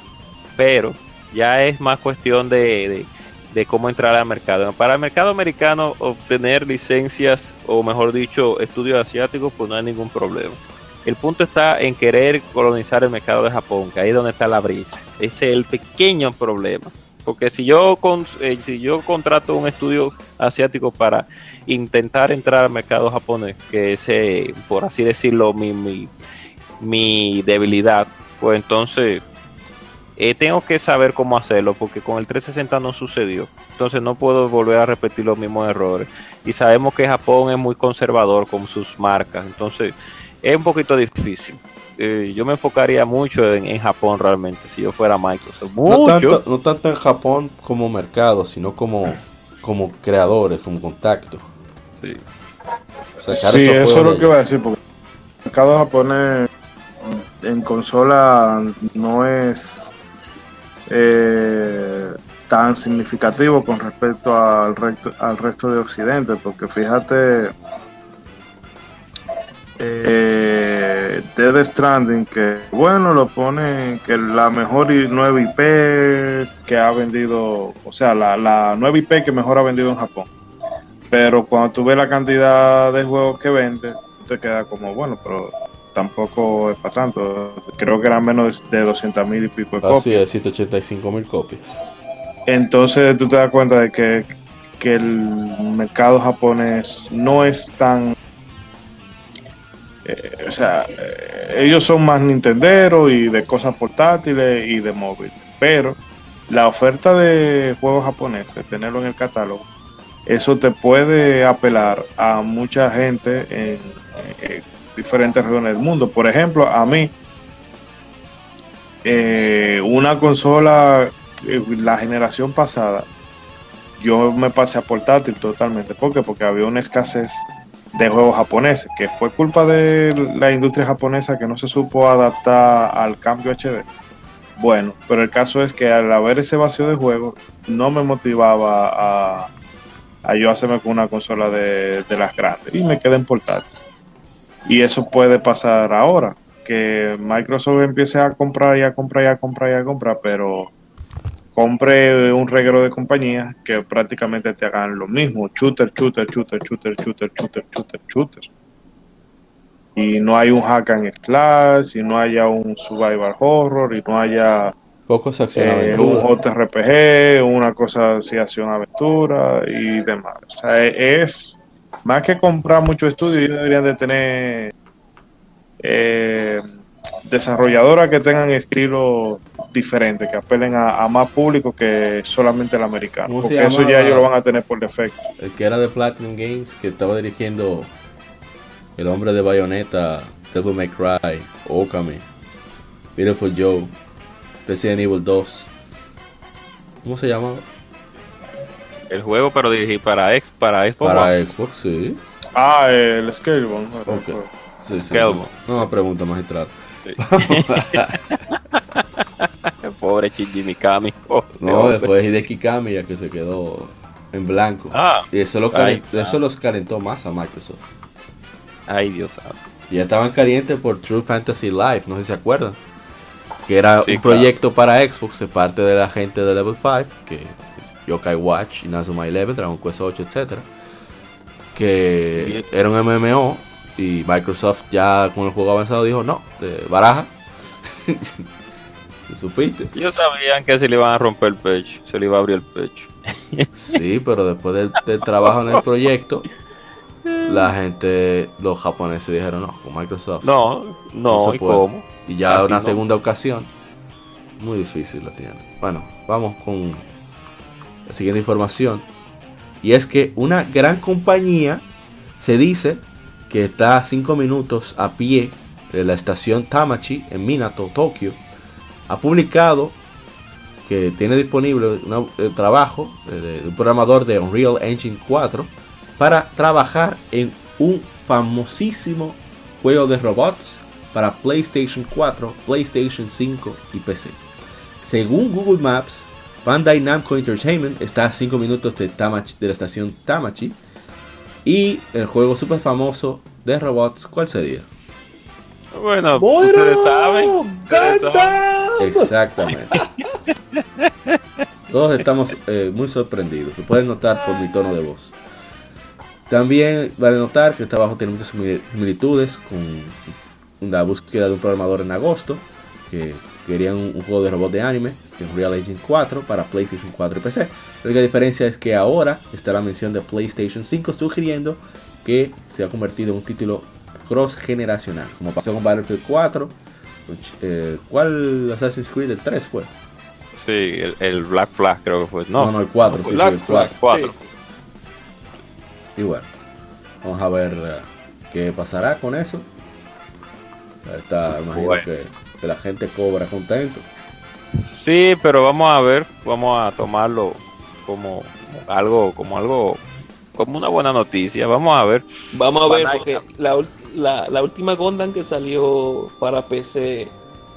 pero ya es más cuestión de, de- de cómo entrar al mercado. Para el mercado americano, obtener licencias o mejor dicho, estudios asiáticos, pues no hay ningún problema. El punto está en querer colonizar el mercado de Japón, que ahí es donde está la brecha. Ese es el pequeño problema. Porque si yo, con, eh, si yo contrato un estudio asiático para intentar entrar al mercado japonés, que es, por así decirlo, mi, mi, mi debilidad, pues entonces eh, tengo que saber cómo hacerlo, porque con el 360 no sucedió. Entonces no puedo volver a repetir los mismos errores. Y sabemos que Japón es muy conservador con sus marcas, entonces es un poquito difícil. Eh, yo me enfocaría mucho en, en Japón realmente, si yo fuera Microsoft. No Mucho. tanto, no tanto en Japón como mercado, sino como, como creadores, como contacto. Sí. Sí, eso es lo que iba a decir, porque el mercado japonés en consola no es eh, tan significativo con respecto al resto, al resto de Occidente, porque fíjate, eh, Dead Stranding, que bueno, lo pone que la mejor nueva IP que ha vendido, o sea, la, la nueva IP que mejor ha vendido en Japón. Pero cuando tú ves la cantidad de juegos que vende, te queda como, bueno, pero tampoco es para tanto. Creo que eran menos de 200 mil y pico de Así copias. es, 185 mil copias. Entonces tú te das cuenta de que, que el mercado japonés no es tan... eh, o sea, eh, ellos son más nintenderos y de cosas portátiles y de móvil. Pero la oferta de juegos japoneses, tenerlo en el catálogo, eso te puede apelar a mucha gente en, en diferentes regiones del mundo. Por ejemplo, a mí, eh, una consola, eh, la generación pasada, yo me pasé a portátil totalmente. ¿Por qué? Porque había una escasez de juegos japoneses, que fue culpa de la industria japonesa que no se supo adaptar al cambio HD. Bueno, pero el caso es que al haber ese vacío de juegos, no me motivaba a, yo hacerme con una consola de las grandes y me quedé en portátil. Y eso puede pasar ahora, que Microsoft empiece a comprar y a comprar y a comprar y a comprar, pero compre un reguero de compañías que prácticamente te hagan lo mismo, shooter, shooter, shooter, shooter, shooter, shooter, shooter, shooter. Y no hay un hack and slash, y no haya un survival horror, y no haya Pocos acción eh, un JRPG, una cosa así, acción aventura y demás. O sea, es más que comprar mucho estudio, ellos deberían de tener eh, desarrolladoras que tengan estilos diferentes, que apelen a, a más público que solamente el americano. ¿Cómo se Porque eso ya ellos lo van a tener por defecto. El que era de Platinum Games, que estaba dirigiendo el hombre de Bayonetta, Devil May Cry, Okami, Beautiful Joe, Resident Evil 2. ¿Cómo se llama? El juego, pero dirigí para X, para Xbox. Para One. Xbox, sí. Ah, el Scalebone. Ok. Sí, sí. Scalebo. No me pregunta, magistrado. Pobre Shinji Mikami. No, hombre. después Hideki Kamiya que se quedó en blanco. Ah, Y eso, lo Ay, eso los calentó más a Microsoft. ay Dios santo. Y ya estaban calientes por True Fantasy Life, no sé si se acuerdan. Que era Sí, un claro. proyecto para Xbox de parte de la gente de Level 5, que Yokai Watch, Inazuma Eleven, Dragon Quest 8, etc. Que era un MMO y Microsoft ya con el juego avanzado dijo, no, de baraja. ¿Supiste? Ellos sabían que se le iban a romper el pecho, se le iba a abrir el pecho. Sí, pero después del, del trabajo en el proyecto, la gente, los japoneses dijeron, no, con Microsoft. No, no, se ¿y puede". cómo? Y ya Así una no. segunda ocasión, muy difícil la tiene. Bueno, vamos con siguiente información. Y es que una gran compañía se dice que está a 5 minutos a pie de la estación Tamachi en Minato, Tokio. Ha publicado que tiene disponible un trabajo eh, de un programador de Unreal Engine 4 para trabajar en un famosísimo juego de robots para PlayStation 4, PlayStation 5 y PC. Según Google Maps, Bandai Namco Entertainment está a 5 minutos de, Tamachi- de la estación Tamachi. Y el juego super famoso de robots, ¿cuál sería? Bueno, ustedes saben. ¡Moiro! ustedes saben. ¡Gundam! Exactamente. Todos estamos eh, muy sorprendidos. Lo pueden notar por mi tono de voz. También vale notar que el trabajo tiene muchas simil- similitudes con la búsqueda de un programador en agosto. Que querían un, un juego de robot de anime en Real Engine 4 para PlayStation 4 y PC. La única diferencia es que ahora está la mención de PlayStation 5 sugiriendo que se ha convertido en un título cross generacional. Como pasó con Battlefield 4. eh, ¿Cuál Assassin's Creed? El 3 fue. Sí, el, el Black Flag creo que fue. No, No, no, el 4. Sí, sí, Black el Flag. 4. cuatro. Y bueno, vamos a ver eh, qué pasará con eso. Está, imagino Bueno. que, que la gente cobra contento. Sí, pero vamos a ver, vamos a tomarlo como algo, como algo, como una buena noticia. Vamos a ver. Vamos a ver, Bandai porque la, la, la última Gundam que salió para PC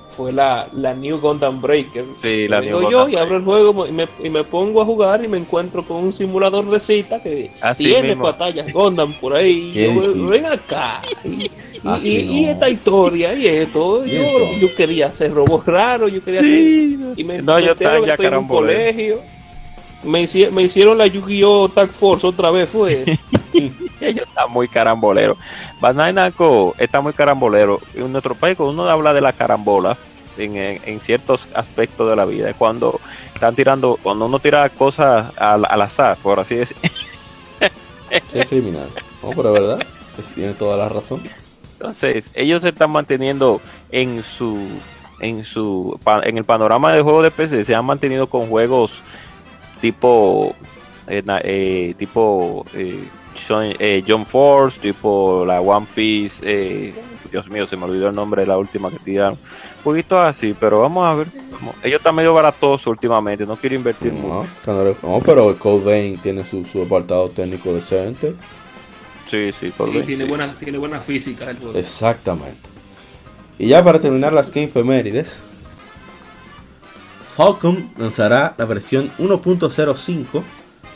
fue la, la New Gundam Breaker. Sí, la New yo Gundam y abro el juego y me, y me pongo a jugar y me encuentro con un simulador de cita que Así tiene mismo. batallas Gundam por ahí. Qué Yo, ven acá. Y, y- Así y- esta historia y esto. Y Yo, yo quería hacer robots raros, yo quería Sí. hacer. Y me, No, me yo estaba ya estoy en un colegio. Me, hici- me hicieron la Yu-Gi-Oh! Tag Force otra vez, fue. Ellos están muy caramboleros. Bandai Namco está muy carambolero. En nuestro país, cuando uno habla de la carambola, en, en- en ciertos aspectos de la vida, es cuando están tirando, cuando uno tira cosas al, al azar, por así decir. Es criminal. No, pero es verdad. tiene toda la razón. Entonces, ellos se están manteniendo en su en su en el panorama de juegos de PC, se han mantenido con juegos tipo eh, eh, tipo eh, John Force, tipo la One Piece. eh, Dios mío, se me olvidó el nombre de la última que tiraron. Un poquito así, pero vamos a ver. Ellos están medio baratosos últimamente, no quiero invertir No, mucho. no, pero Code Vein tiene su, su apartado técnico decente. Sí, sí, por Sí, bien, tiene sí. buena, tiene buena física el juego. Exactamente. Y ya para terminar las Game Femérides, Falcon lanzará la versión 1.05,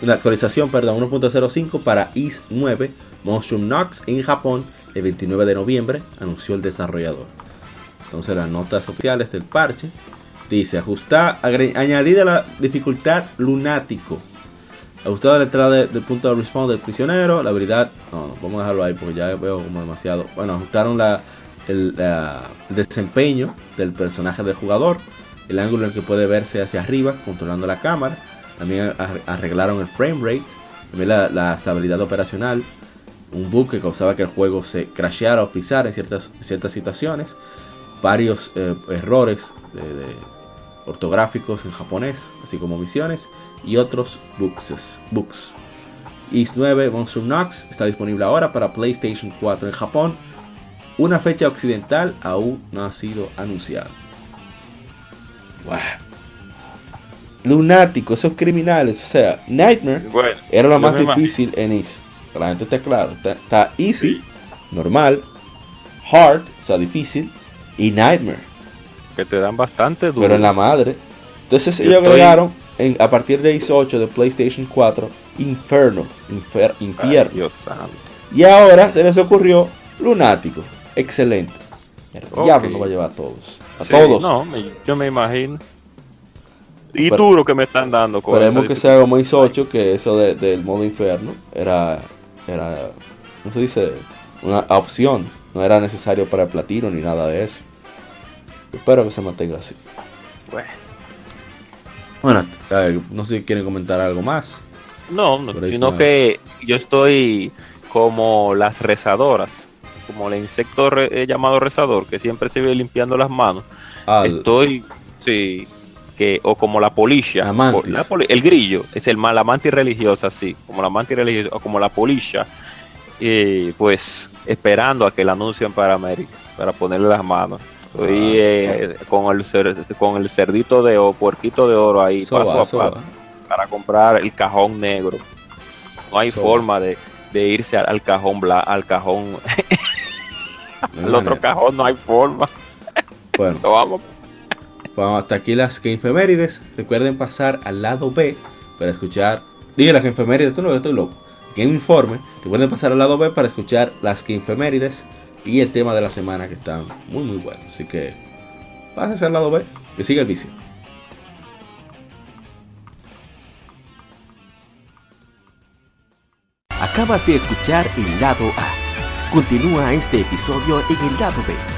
la actualización, perdón, 1.05 para IS 9 Monstrum Nox en Japón el 29 de noviembre, anunció el desarrollador. Entonces las notas oficiales del parche dice ajustar, añadida la dificultad lunático. Ajustado la entrada de- del punto de respawn del prisionero, la habilidad, no, no, vamos a dejarlo ahí porque ya veo como demasiado. Bueno, ajustaron la, el, desempeño del personaje del jugador, el ángulo en el que puede verse hacia arriba, controlando la cámara. También ar- arreglaron el frame rate, también la, estabilidad operacional, un bug que causaba que el juego se crasheara o frizara en ciertas, ciertas situaciones, varios eh, errores de ortográficos en japonés, así como misiones y otros bugs. bugs. Is 9 Monstrum Nox está disponible ahora para PlayStation 4 en Japón. Una fecha occidental aún no ha sido anunciada. Wow. Lunático, esos criminales, o sea, Nightmare Bueno, era lo más imagino. difícil en. Que la gente esté claro. Está, está Easy, normal, Hard, o sea, difícil, y Nightmare. Que te dan bastante duro. Pero en la madre. Entonces Yo ellos estoy- agregaron en- a partir de Easy 8 de PlayStation 4 Inferno, infer- Ay, infierno. Dios santo. Y ahora se les ocurrió Lunático. Excelente. El Ok. diablo nos va a llevar a todos. A Sí, todos. No, me- yo me imagino. Y Pero- duro que me están dando con Esperemos que sea como Easy 8, que eso de- del modo infierno era, era, ¿cómo se dice? Una opción. No era necesario para el platino ni nada de eso. Espero que se mantenga así. Bueno. Bueno, eh, no sé si quieren comentar algo más. No, no, sino que yo estoy como las rezadoras, como el insecto re- eh, llamado rezador, que siempre se ve limpiando las manos. Ah, Estoy, sí, que, o como la polisha, La mantis. la poli- el grillo, es el la mantis religiosa, sí, como la mantis religiosa, o como la polisha, y pues esperando a que la anuncien para América, para ponerle las manos. Estoy Ah. eh, con, el cer- con el cerdito de oro, puerquito de oro ahí, paso a paso para comprar el cajón negro. No hay forma de, de irse al, cajón bla, al cajón, al otro cajón no hay forma. Bueno, vamos. Bueno, hasta aquí las que infemérides. Recuerden pasar al lado B para escuchar. Dije las que infemérides, tú no estoy loco. Informe. Recuerden pasar al lado B para escuchar las que infemérides y el tema de la semana que están muy muy buenos. Así que pásense al lado B. Que siga el vicio. Acabas de escuchar el lado A. Continúa este episodio en el lado B